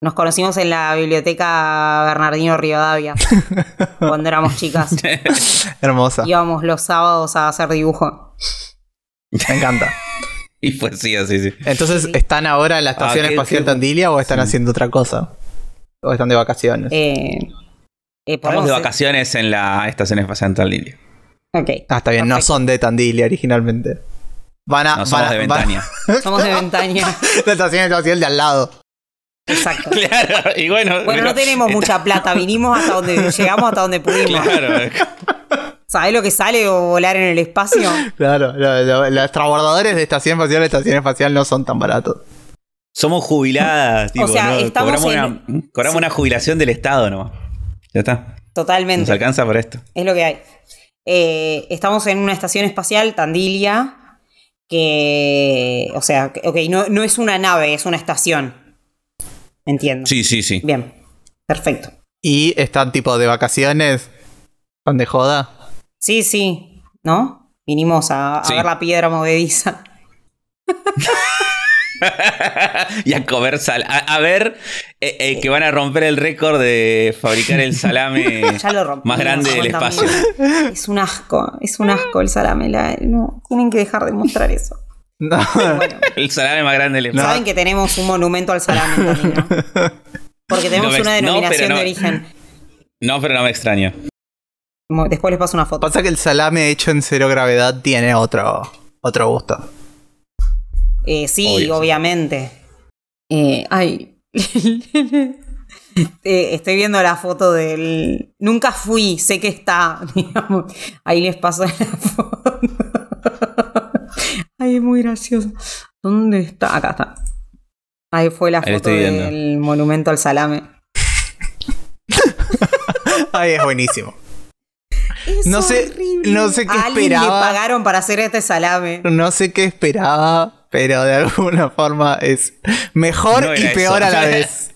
Nos conocimos en la biblioteca Bernardino Rivadavia cuando éramos chicas. Hermosa. Íbamos los sábados a hacer dibujo. Me encanta. y poesía, sí, sí. Entonces, Sí. ¿están ahora en la estación Ah, espacial qué- Tandilia o están Sí. haciendo otra cosa? ¿O están de vacaciones? Eh, eh, Estamos de vacaciones en la estación espacial Tandilia. Ok. ah, está bien, no son de Tandilia originalmente. Van a. No van somos a- de van- Ventaña. Somos de Ventaña. la estación espacial de al lado. Exacto. claro, y bueno. Bueno, no tenemos mucha plata. Vinimos hasta donde llegamos, hasta donde pudimos. Claro. ¿Sabés lo que sale o volar en el espacio? Claro, lo- lo- los transbordadores de estación espacial a estación espacial no son tan baratos. Somos jubiladas, tipo, sea, ¿no? estamos cobramos, en- una, cobramos una jubilación del Estado nomás. Ya está. Totalmente. Nos alcanza por esto. Es lo que hay. Eh, estamos en una estación espacial, Tandilia, que, o sea, que- ok, no, no es una nave, es una estación. Entiendo. Sí, sí, sí. Bien, perfecto. Y están tipo de vacaciones. ¿Están de joda? Sí, sí, ¿no? Vinimos a, a Sí. ver la piedra movediza. y a comer sal. A, a ver, eh, eh, que van a romper el récord de fabricar el salame rompimos. más grande del espacio. también. Es un asco, es un asco el salame. la- no, tienen que dejar de mostrar eso. No. Bueno, El salame más grande del espacio. saben que tenemos un monumento al salame también, ¿no? Porque tenemos No una no, denominación de origen. No, pero no me extraña. Mo- Después les paso una foto. Pasa que el salame hecho en cero gravedad tiene otro, otro gusto. Eh, sí, Obvio, sí. obviamente. Eh, ay. Eh, estoy viendo la foto del. Nunca fui, sé que está. digamos. Ahí les paso la foto. Ay, es muy gracioso. ¿Dónde está? Acá está. Ahí fue la Ahí foto del monumento al salame. Ay, es buenísimo. Es No sé- no sé qué A alguien esperaba. le pagaron para hacer este salame. No sé qué esperaba, pero de alguna forma es mejor No y peor eso. a la vez.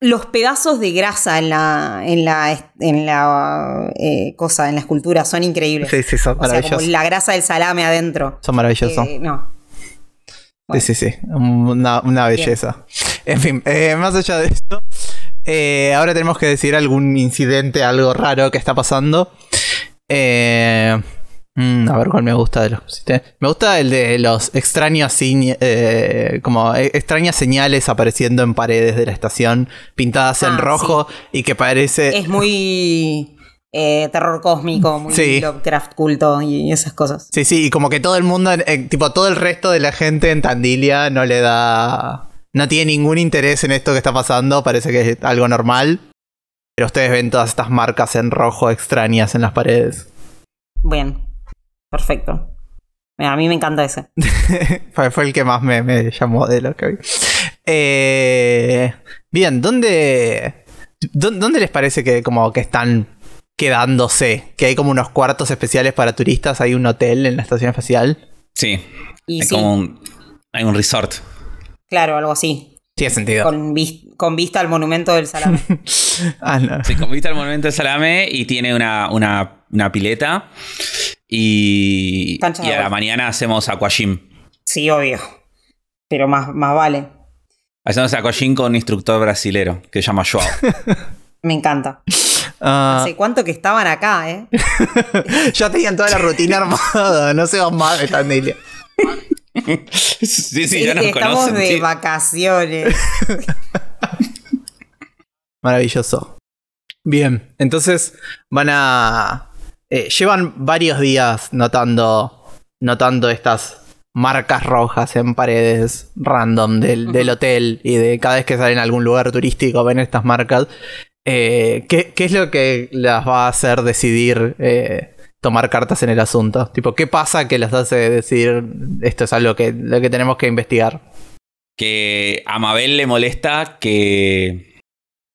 los pedazos de grasa en la en la en la eh, cosa en la escultura son increíbles. Sí, sí, son o sea, como maravillosos. la grasa del salame adentro. Son maravillosos. Eh, no. bueno. Sí, sí, sí. Una, una belleza. En fin, eh, más allá de esto, eh, ahora tenemos que decir algún incidente, algo raro que está pasando. Eh, mm, a ver cuál me gusta de los. si te- Me gusta el de los extraños eh, como eh, extrañas señales apareciendo en paredes de la estación, pintadas en Ah, rojo y que parece. Es muy eh, terror cósmico, muy Sí. Lovecraft culto y esas cosas. Sí, sí, y como que todo el mundo, eh, tipo todo el resto de la gente en Tandilia no le da. No tiene ningún interés en esto que está pasando, parece que es algo normal. Pero ustedes ven todas estas marcas en rojo extrañas en las paredes. Bien. Perfecto. Mira, a mí me encanta ese. fue, fue el que más me, me llamó de lo que vi. Eh, bien, ¿dónde, dó- ¿dónde les parece que como que están quedándose? Que hay como unos cuartos especiales para turistas, hay un hotel en la estación espacial. Sí. Y Hay sí, como un, hay un resort. claro, algo así. Tiene sentido. Con, con vista al monumento del salame. Ah, no. Sí, con vista al monumento del salame y tiene una, una, una pileta. Y, de y a la mañana hacemos aquagym. Sí, obvio. Pero más, más vale. Hacemos aquagym con un instructor brasilero que se llama Joao. Me encanta. Ah, ¿Hace cuánto que estaban acá, eh? ya tenían toda la rutina armada, no se van más de Tandilia. sí, sí, Sí, ya nos estamos conocen. de sí. vacaciones. Maravilloso. Bien, entonces van a... eh, llevan varios días notando, notando estas marcas rojas en paredes random del, del hotel y de cada vez que salen a algún lugar turístico ven estas marcas. Eh, ¿qué, qué es lo que las va a hacer decidir eh, tomar cartas en el asunto? Tipo, ¿qué pasa que las hace decidir esto es algo que, lo que tenemos que investigar? Que a Mabel le molesta que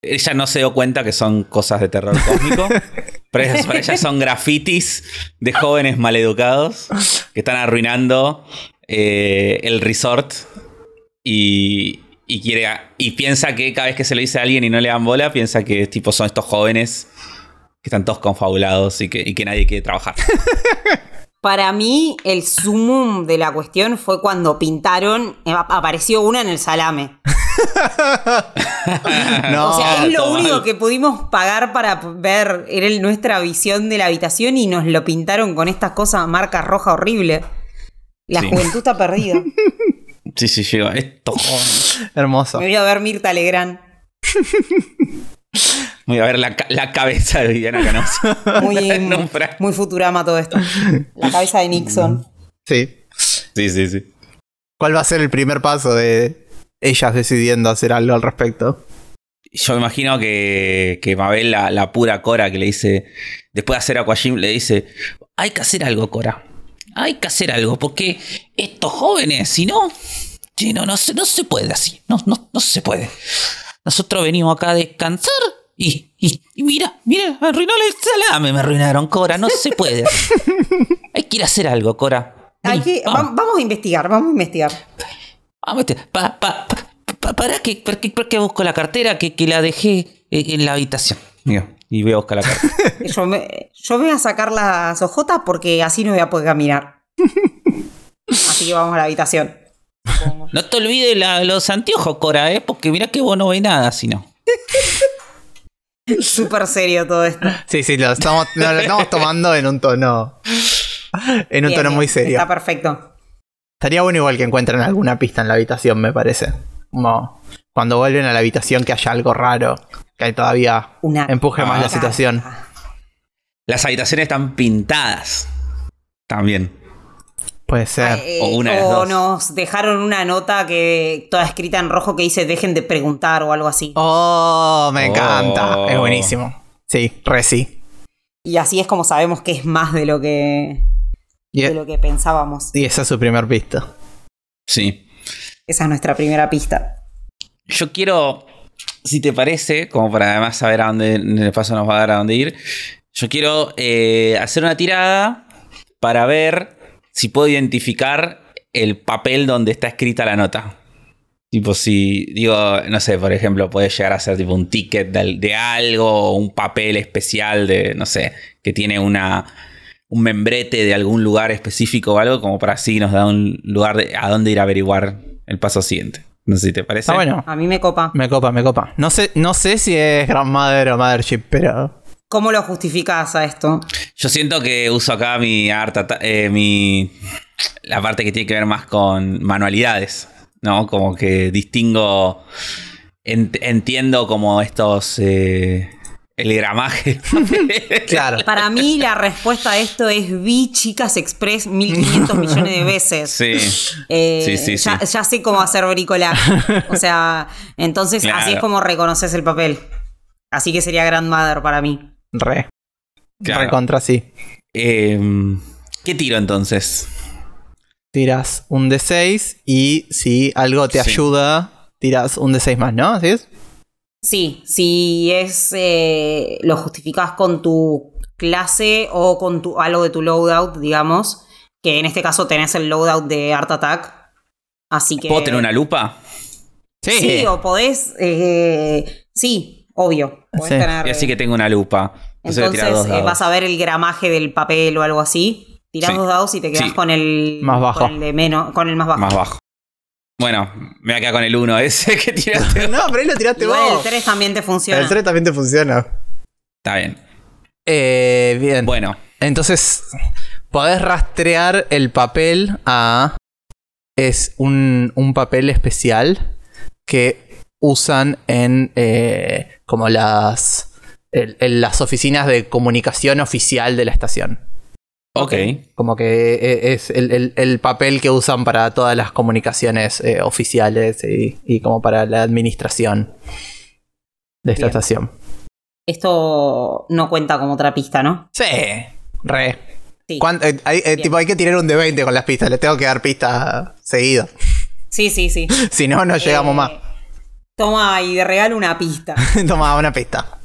ella no se dio cuenta que son cosas de terror cósmico. pero ellas- para ella son grafitis de jóvenes maleducados que están arruinando eh, el resort y, quiere y piensa que cada vez que se lo dice a alguien y no le dan bola, piensa que tipo son estos jóvenes que están todos confabulados y que nadie quiere trabajar. Para mí, el sumum de la cuestión fue cuando pintaron, eh, ap- apareció una en el salame. No, o sea, es lo único mal. que pudimos pagar para ver, era el- nuestra visión de la habitación y nos lo pintaron con estas cosas, marca roja horrible. La Sí. juventud está perdida. Sí, sí. Estos jóvenes. hermoso. Me voy a ver Mirta Legrand. Voy a ver la, la cabeza de Viviana Canosa. Muy Futurama todo esto. La cabeza de Nixon. Sí. Sí, sí, sí. ¿Cuál va a ser el primer paso de ellas decidiendo hacer algo al respecto? Yo me imagino que, que Mabel, la, la pura Cora, que le dice, después de hacer Aquajim, le dice, hay que hacer algo, Cora. Hay que hacer algo, porque estos jóvenes, si no, si no, no, se, no se puede así. No, no, no se puede. Nosotros venimos acá a descansar Y, y, y mira, mira, arruinó el salame, me arruinaron, Cora, no se puede. Hay que ir a hacer algo, Cora. Hay Vení, que- vamos. va- vamos a investigar, vamos a investigar. Vamos, este, pa, pa, pa, pa- para que, para que, para que busco la cartera que, que la dejé en en la habitación. Mira, y voy a buscar la cartera. Yo me, yo voy a sacar las ojotas porque así no voy a poder caminar. Así que vamos a la habitación. Supongo. No te olvides la- los anteojos, Cora, ¿eh? porque mira que vos no ves nada si no. Súper serio todo esto. Sí, sí, lo estamos, lo, lo estamos tomando en un tono. En un Bien, tono bien, muy serio. Está perfecto. Estaría bueno igual que encuentren alguna pista en la habitación, me parece. Como cuando vuelven a la habitación que haya algo raro. Que hay todavía Una empuje más la situación. Las habitaciones están pintadas. También. Puede ser. Eh, O una de las o dos. nos dejaron una nota que toda escrita en rojo que dice dejen de preguntar o algo así. Oh, me encanta. Oh. Es buenísimo. Sí, re sí. Y así es como sabemos que es más de lo que, Y, de lo que pensábamos. y esa es su primer pista. Sí. Esa es nuestra primera pista. Yo quiero, si te parece, como para además saber a dónde en el paso nos va a dar a dónde ir, yo quiero eh, hacer una tirada para ver si puedo identificar el papel donde está escrita la nota. Tipo, si digo, no sé, por ejemplo, puede llegar a ser tipo un ticket de, de algo o un papel especial de, no sé, que tiene una un membrete de algún lugar específico o algo, como para así nos da un lugar de, a dónde ir a averiguar el paso siguiente. No sé si te parece. Está bueno. A mí me copa. Me copa, me copa. No sé, no sé si es Grandmother o Mothership, pero. ¿Cómo lo justificas a esto? Yo siento que uso acá mi art ata- eh, mi la parte que tiene que ver más con manualidades, ¿no? Como que distingo ent- entiendo como estos eh, el gramaje. Claro. Para mí la respuesta a esto es vi Chicas Express 1500 millones de veces. sí. Eh, Sí, sí, ya, sí. ya sé cómo hacer bricolage. O sea, entonces Claro. así es como reconoces el papel. Así que sería Grandmother para mí. Re. Claro. Contra sí. Em, ¿Qué tiro entonces? Tiras un D6 y si algo te Sí. ayuda, tiras un D6 más, ¿no? ¿Así es? Sí, si es eh, lo justificas con tu clase o con tu, algo de tu loadout, digamos, que en este caso tenés el loadout de Art Attack. Así que. ¿Puedo tener una lupa? Sí, o podés. eh, sí, obvio. Podés Sí. tener, Y así que tengo una lupa. Entonces, eh, vas a ver el gramaje del papel o algo así. Tirás Sí. dos dados y te quedás Sí. con el Más bajo. Con el de menos, con el más bajo. Más bajo. Bueno, me voy a quedar con el 1 ese que tiraste. No, pero ahí lo tiraste Igual el vos. 3 también te funciona. El 3 también te funciona. Está bien. Eh, bien. Bueno, Entonces, podés rastrear el papel a. Es un, un papel especial que usan en. eh, como las. Las oficinas de comunicación oficial de la estación. ok. Como que eh, es el, el- el papel que usan para todas las comunicaciones eh, oficiales y, y como para la administración de esta Bien. estación. Esto no cuenta como otra pista, ¿no? Sí, re. Sí. ¿Cuán- eh, hay, eh, tipo, hay que tirar un de 20 con las pistas, le tengo que dar pistas seguido. Sí, sí, sí. Si no, no llegamos Eh, más. Toma y de regalo una pista. Toma una pista.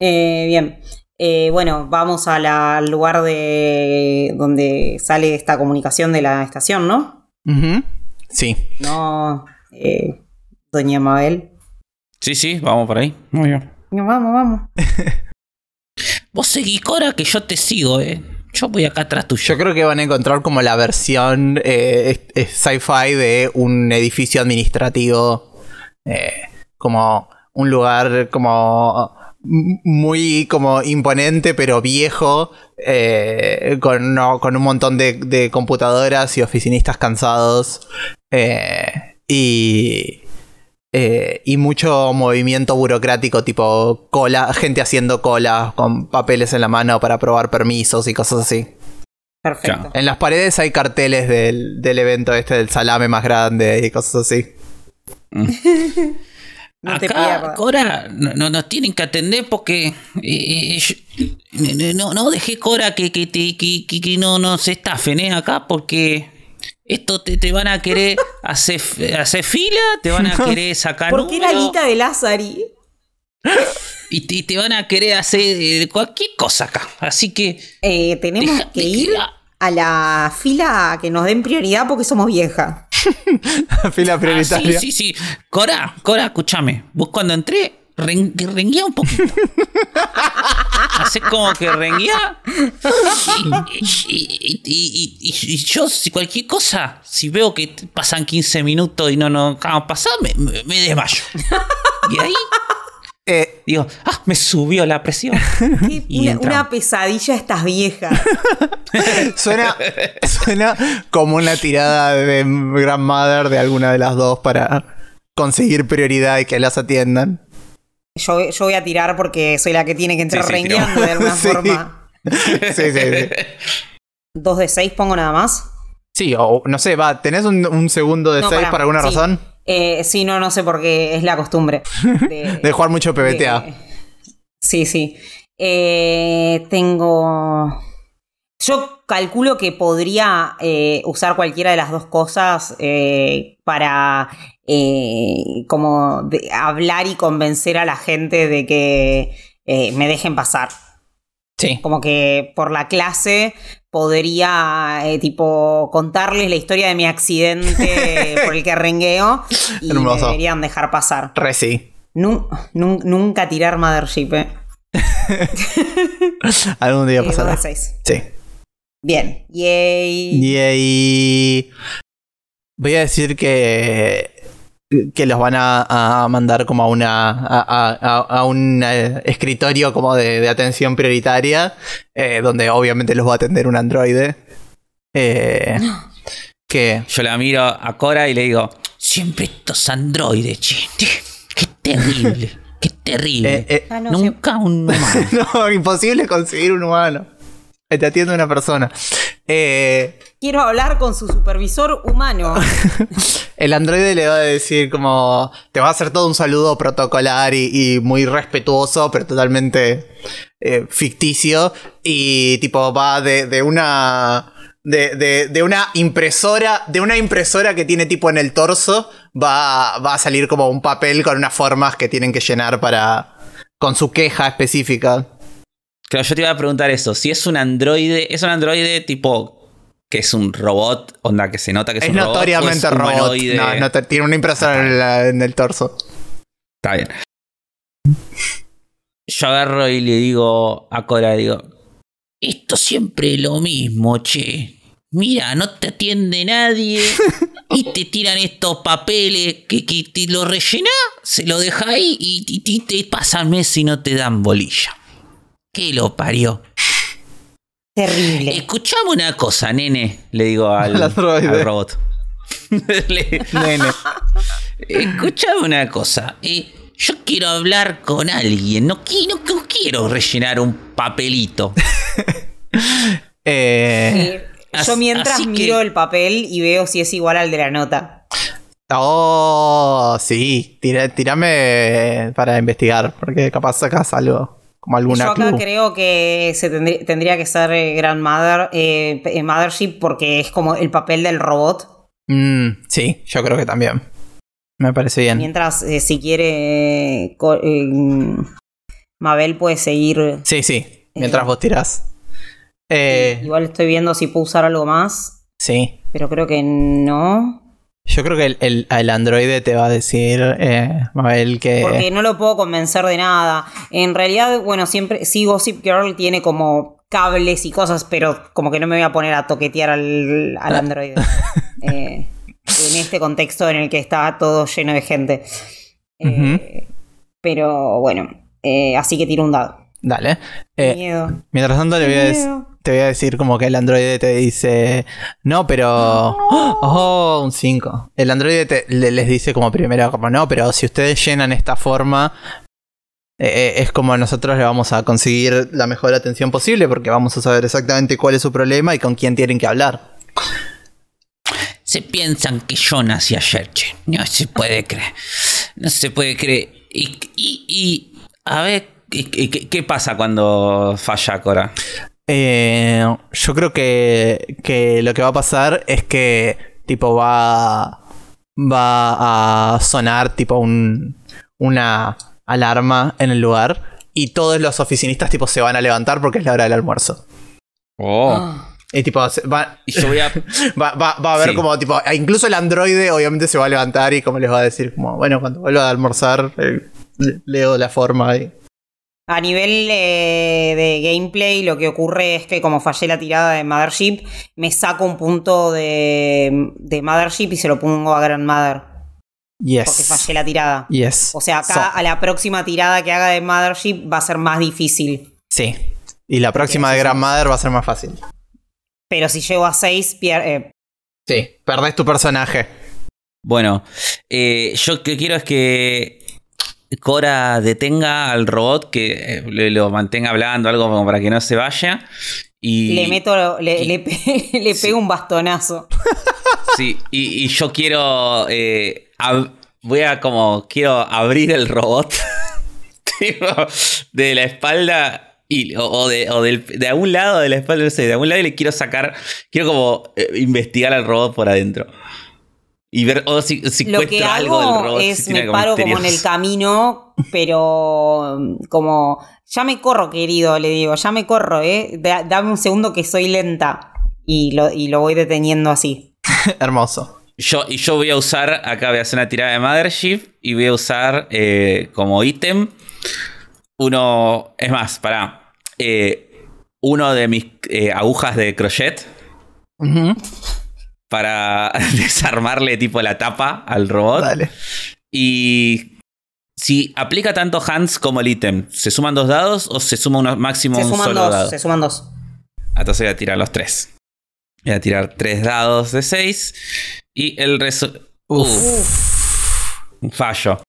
Eh, bien. Eh, bueno, vamos a la- al lugar de donde sale esta comunicación de la estación, ¿no? Sí. No, eh, Doña Mabel. Sí, sí, vamos por ahí. Muy bien. No, vamos, vamos. Vos seguí, Cora, que yo te sigo, eh. Yo voy acá atrás tuyo. Yo creo que van a encontrar como la versión eh, sci-fi de un edificio administrativo. eh, como un lugar como muy como imponente pero viejo. eh, con, no- con un montón de, de computadoras y oficinistas cansados. eh, y. eh, y mucho movimiento burocrático, tipo cola, gente haciendo cola con papeles en la mano para probar permisos y cosas así. Perfecto. En las paredes hay carteles del, del evento este del salame más grande y cosas así. No te Acá, pierdas. Cora, no, no- nos tienen que atender porque eh, eh, yo- no, no deje Cora que, que, te- que, que- que no nos estafen eh, acá porque esto te, te van a querer hacer, hacer fila, te van a querer sacar ¿Por qué la alita de Lazari? y te, te van a querer hacer eh, cualquier cosa acá. Así que. Eh, tenemos Deja- que ir a la fila que nos den prioridad porque somos viejas. Fila Ah, sí, prioritaria. sí, sí. Cora, Cora, escúchame. Vos cuando entré, ren- renguea un poquito. Haces como que renguea. Y, y- y- y- y- y yo, si cualquier cosa, si veo que pasan 15 minutos y no nos acabamos de pasar, me, me- me desmayo. Y ahí Eh, digo, ah, me subió la presión. Y una, pesadilla estas viejas. suena, suena como una tirada de Grandmother de alguna de las dos para conseguir prioridad y que las atiendan. Yo, yo voy a tirar porque soy la que tiene que entrar Sí, sí, rengueando de alguna Sí. forma. Sí, sí, sí. ¿Dos de seis pongo nada más? Sí, o no sé, va, ¿tenés un, un segundo de No, 6 pará, para alguna sí. razón? Eh, sí, no, no sé por qué es la costumbre. De, De jugar mucho PBTA. de- sí, sí. Eh, tengo. Yo calculo que podría eh, usar cualquiera de las dos cosas eh, para eh, como de- hablar y convencer a la gente de que me dejen pasar. Sí. Como que por la clase podría, eh, tipo, contarles la historia de mi accidente por el que rengueo y me deberían dejar pasar. Re sí. Nu- nun- nunca tirar Mothership, ¿eh? Algún día Eh, pasará. Sí. Bien. Yay. Y ahí. Voy a decir que. Que los van a, a mandar como a una. a, a- a- un eh, escritorio como de, de atención prioritaria. eh, donde obviamente los va a atender un androide. Eh, que. Yo la miro a Cora y le digo, siempre estos androides, che. Qué terrible, qué terrible. eh, eh, Ah, no, Nunca un humano. no, imposible conseguir un humano. Te atiende una persona. Eh, Quiero hablar con su supervisor humano. El androide le va a decir como, te va a hacer todo un saludo protocolar y, y muy respetuoso, pero totalmente eh, ficticio. Y tipo va de, de una... De, de- de una impresora, de una impresora que tiene tipo en el torso, va, va a salir como un papel con unas formas que tienen que llenar para... con su queja específica. Claro, yo te iba a preguntar eso. Si es un androide, es un androide tipo que es un robot, onda que se nota que es, Es un robot. o notoriamente es robot. No, no te- tiene una impresora en, la- en el torso. Está bien. Yo agarro y le digo a Cora, digo, esto siempre es lo mismo, che. Mira, no te atiende nadie y te tiran estos papeles que, que te lo rellenás, se lo deja ahí y, y- y te pasan meses y no te dan bolilla. ¿Qué lo parió? Terrible. Escuchame una cosa, nene, le digo al, Al robot. Le- Nene. Escuchame una cosa. eh, yo quiero hablar con alguien. No, qui- no- no quiero rellenar un papelito. Eh, yo mientras que- miro el papel y veo si es igual al de la nota. Oh, sí. Tira- Tírame para investigar, porque capaz sacas algo, como alguna Yo acá creo que se tendrí- tendría que ser eh, Grandmother, eh, eh, Mothership, porque es como el papel del robot. Mm, sí, yo creo que también. Me parece bien. Mientras, eh, si quiere, eh, Mabel puede seguir. Sí, sí. Mientras vos tirás. Igual estoy viendo si puedo usar algo más, sí. pero creo que no. Yo creo que el, el- el androide te va a decir, eh, Mabel, que. Porque no lo puedo convencer de nada. En realidad, bueno, siempre sí Gossip Girl tiene como cables y cosas, pero como que no me voy a poner a toquetear al, al androide. Eh, en este contexto en el que está todo lleno de gente. Eh, Pero bueno, eh, así que tiro un dado. Dale. Miedo. mientras tanto, le voy a decir. Te voy a decir como que el androide te dice, no, pero... Oh, un 5. El androide te- le- les dice como primero, como no, pero si ustedes llenan esta forma, eh, eh, es como nosotros le vamos a conseguir la mejor atención posible porque vamos a saber exactamente cuál es su problema y con quién tienen que hablar. Se piensan que yo nací ayer, che. No se puede creer. No se puede creer. Y, y- y, a ver, ¿qué, qué- qué pasa cuando falla Cora? Eh, yo creo que, que lo que va a pasar es que tipo va va a sonar tipo un, una alarma en el lugar y todos los oficinistas tipo se van a levantar porque es la hora del almuerzo. Oh. Ah. Y tipo, va, Y yo voy a. va, va- va a haber Sí. como tipo, incluso el androide obviamente se va a levantar y como les va a decir como, bueno, cuando vuelva a almorzar, eh, le- leo la forma y... A nivel eh, de gameplay, lo que ocurre es que como fallé la tirada de Mothership, me saco un punto de, de Mothership y se lo pongo a Grandmother. Yes. Porque fallé la tirada. Yes. O sea, acá So- a la próxima tirada que haga de Mothership va a ser más difícil. sí. Y la próxima Porque de Grandmother va a ser más fácil. Pero si llego a 6, pier- Sí. Perdés tu personaje. Bueno, eh, yo que quiero es que Cora detenga al robot, que eh, le- lo mantenga hablando, algo como para que no se vaya. Y, le meto, le, y- le, pe- le Sí. pego un bastonazo. Sí, y, y yo quiero. eh, ab- voy a como. Quiero abrir el robot. de la espalda. Y, o o de, o del- de algún lado de la espalda, no sé, de algún lado y le quiero sacar. Quiero como eh, investigar al robot por adentro. Y ver o si, si Lo algo del robot. es me paro como en el camino, pero como ya me corro, querido, le digo, ya me corro, eh. Da- dame un segundo que soy lenta. Y lo, y lo voy deteniendo así. Hermoso. Yo, y yo voy a usar, acá voy a hacer una tirada de Mothership y voy a usar eh, como ítem uno, es más, pará, eh, uno de mis eh, agujas de crochet Ujú. Para desarmarle tipo la tapa al robot. Dale. Y si aplica tanto hands como el ítem, ¿se suman dos dados o se suma uno, máximo Se un suman solo dos, dado? se suman dos. Entonces voy a tirar los tres. Voy a tirar tres dados de seis y el resto... Un fallo.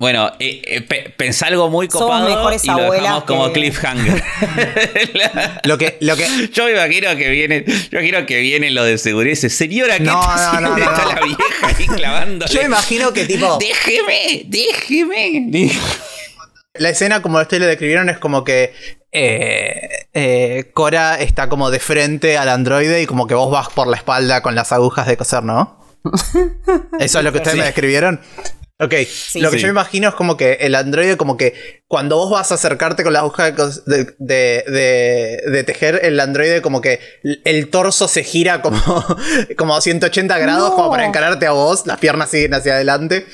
Bueno, eh, eh, pe- pensá algo muy copado y lo dejamos como que- cliffhanger. Lo que, lo que, yo me imagino que viene, yo imagino que viene lo de seguridad y dice, señora, ¿qué No, está no, no, Está la vieja ahí clavándole. yo imagino que tipo, Déjeme, déjeme. la escena como ustedes lo describieron es como que eh, eh, Cora está como de frente al androide y como que vos vas por la espalda con las agujas de coser, ¿no? Eso es lo que ustedes Sí. me describieron. Ok, lo que Sí. yo me imagino es como que el androide como que cuando vos vas a acercarte con la aguja de, de, de- de- de tejer, el androide como que el torso se gira como, como a 180 grados No. como para encararte a vos, las piernas siguen hacia adelante.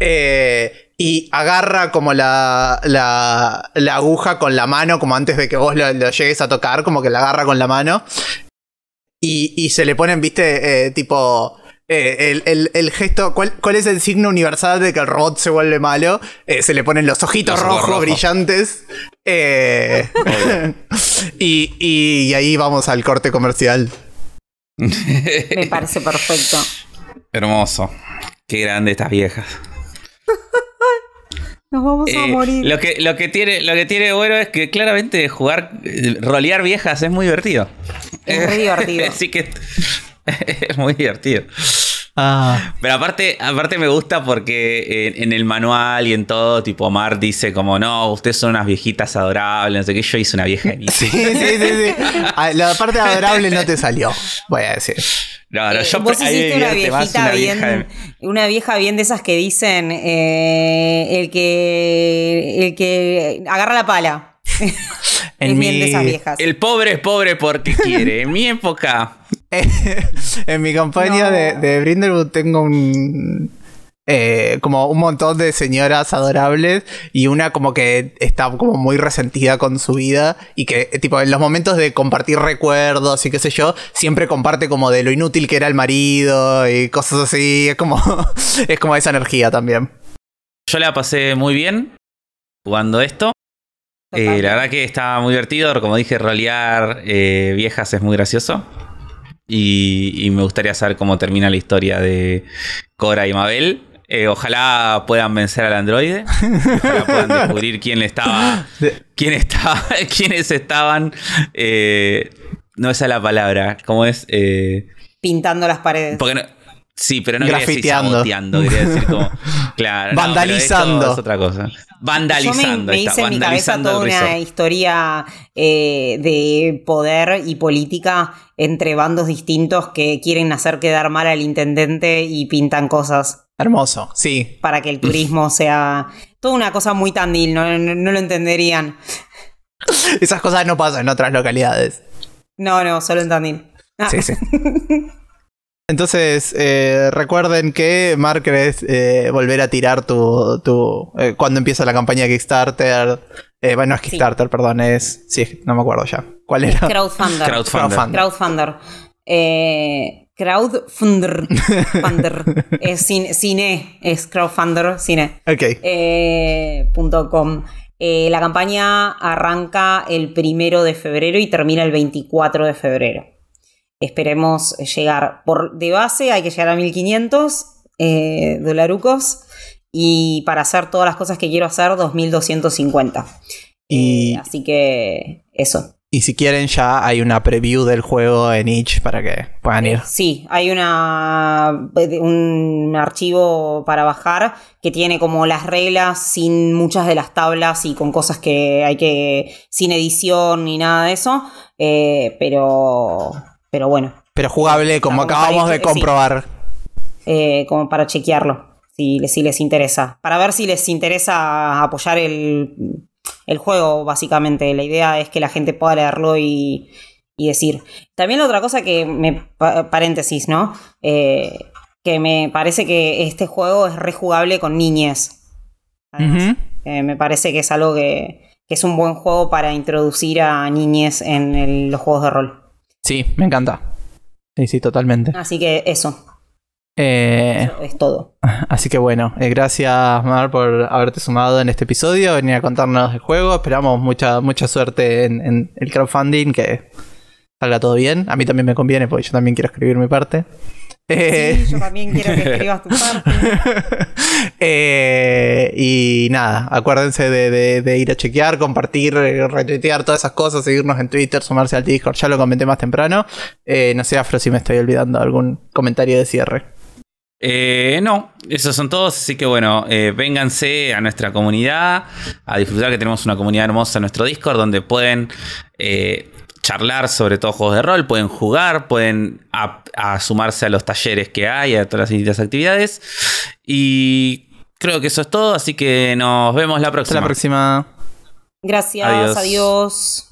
Eh, y agarra como la, la, la aguja con la mano, como antes de que vos lo, lo llegues a tocar, como que la agarra con la mano. Y, y se le ponen, viste, eh, tipo. Eh, el, el- el gesto, ¿cuál, cuál es el signo universal de que el robot se vuelve malo? Eh, se le ponen los ojitos Los rojos, rojos. brillantes. Eh, y, y- y ahí vamos al corte comercial. Me parece perfecto. Hermoso. Qué grande estas viejas. Nos vamos a morir. lo, que, lo, que tiene, lo que tiene bueno es que claramente jugar, rolear viejas es muy divertido. Es re divertido. Así que es muy divertido. Ah, Pero aparte, aparte me gusta porque en, en el manual y en todo, tipo Mar dice como, no, ustedes son unas viejitas adorables, no sé qué, yo hice una vieja de mí. sí, sí, sí, sí. Ah, La parte adorable no te salió, voy a decir. No, no, Eh, yo Vos hiciste una viejita una bien, vieja de- una vieja bien de esas que dicen eh, el que el que agarra la pala. En es bien de esas viejas. El pobre es pobre porque quiere. En mi época, en mi campaña No. de, de Brindlewood tengo un. eh, como un montón de señoras adorables y una como que está como muy resentida con su vida y que eh, tipo en los momentos de compartir recuerdos y qué sé yo siempre comparte como de lo inútil que era el marido y cosas así es como es como esa energía también yo la pasé muy bien jugando esto. Eh, la verdad que estaba muy divertido. Como dije, rolear eh, viejas es muy gracioso. Y, y me gustaría saber cómo termina la historia de Cora y Mabel. Eh, ojalá puedan vencer al androide. Ojalá puedan descubrir quién le estaba. Quién estaba. quiénes estaban. eh, no esa es la palabra. ¿Cómo es? Eh, Pintando las paredes. porque no- sí, pero no quería decir Grafiteando. saboteando. Quería decir como. Claro. Vandalizando. es otra cosa. Yo Vandalizando. me, me está, hice en mi cabeza toda una historia eh, de poder y política entre bandos distintos que quieren hacer quedar mal al intendente y pintan cosas hermoso sí para que el turismo sea toda una cosa muy tandil, no, no- no lo entenderían. Esas cosas no pasan en otras localidades. No, no, solo en Tandil. Ah, Sí, sí. Entonces, eh, recuerden que Mark querés eh, volver a tirar tu. tu eh, cuando empieza la campaña de Kickstarter. Eh, bueno, no es Sí. Kickstarter, perdón, es. Sí, no me acuerdo ya. ¿Cuál era? Crowdfunder. Crowdfunder. Crowdfunder. Crowdfunder. Eh, crowdfunder. Funder. es cine, cine, es crowdfunder, cine. Ok. Eh, punto com. Eh, la campaña arranca el primero de febrero y termina el 24 de febrero. Esperemos llegar. Por de base hay que llegar a 1500 eh, dolarucos. Y para hacer todas las cosas que quiero hacer, 2250. Y, Eh, así que eso. y si quieren, ya hay una preview del juego en itch para que puedan ir. Sí, hay una un archivo para bajar que tiene como las reglas sin muchas de las tablas y con cosas que hay que sin edición ni nada de eso, eh, pero pero bueno, Pero jugable, como para acabamos de sí. comprobar. eh, como para chequearlo si, si les interesa, para ver si les interesa apoyar el, el juego básicamente. La idea es que la gente pueda leerlo y, y decir. También la otra cosa que me pa- paréntesis, ¿no? Eh, que me parece que este juego es rejugable con niñez. Eh, me parece que es algo que, que es un buen juego para introducir a niñez en el- los juegos de rol. Sí, me encanta. Sí, sí, totalmente. Así que eso, Eh, eso es todo. así que bueno, eh, gracias Mar por haberte sumado en este episodio, venir a contarnos el juego. Esperamos mucha, mucha suerte en, en el crowdfunding, que salga todo bien. A mí también me conviene porque yo también quiero escribir mi parte. Eh, Sí, yo también quiero que escribas tu parte. Eh, y nada, acuérdense de, de- de ir a chequear, compartir, eh, retuitear todas esas cosas, seguirnos en Twitter, sumarse al Discord, ya lo comenté más temprano. Eh, no sé, Afro, si me estoy olvidando algún comentario de cierre. Eh, no, esos son todos, así que bueno, eh, vénganse a nuestra comunidad, a disfrutar que tenemos una comunidad hermosa en nuestro Discord donde pueden eh, charlar sobre todos juegos de rol, pueden jugar, pueden a- a sumarse a los talleres que hay, a todas las distintas actividades. Y creo que eso es todo, así que nos vemos la Hasta próxima. la próxima. Gracias, Adiós. adiós.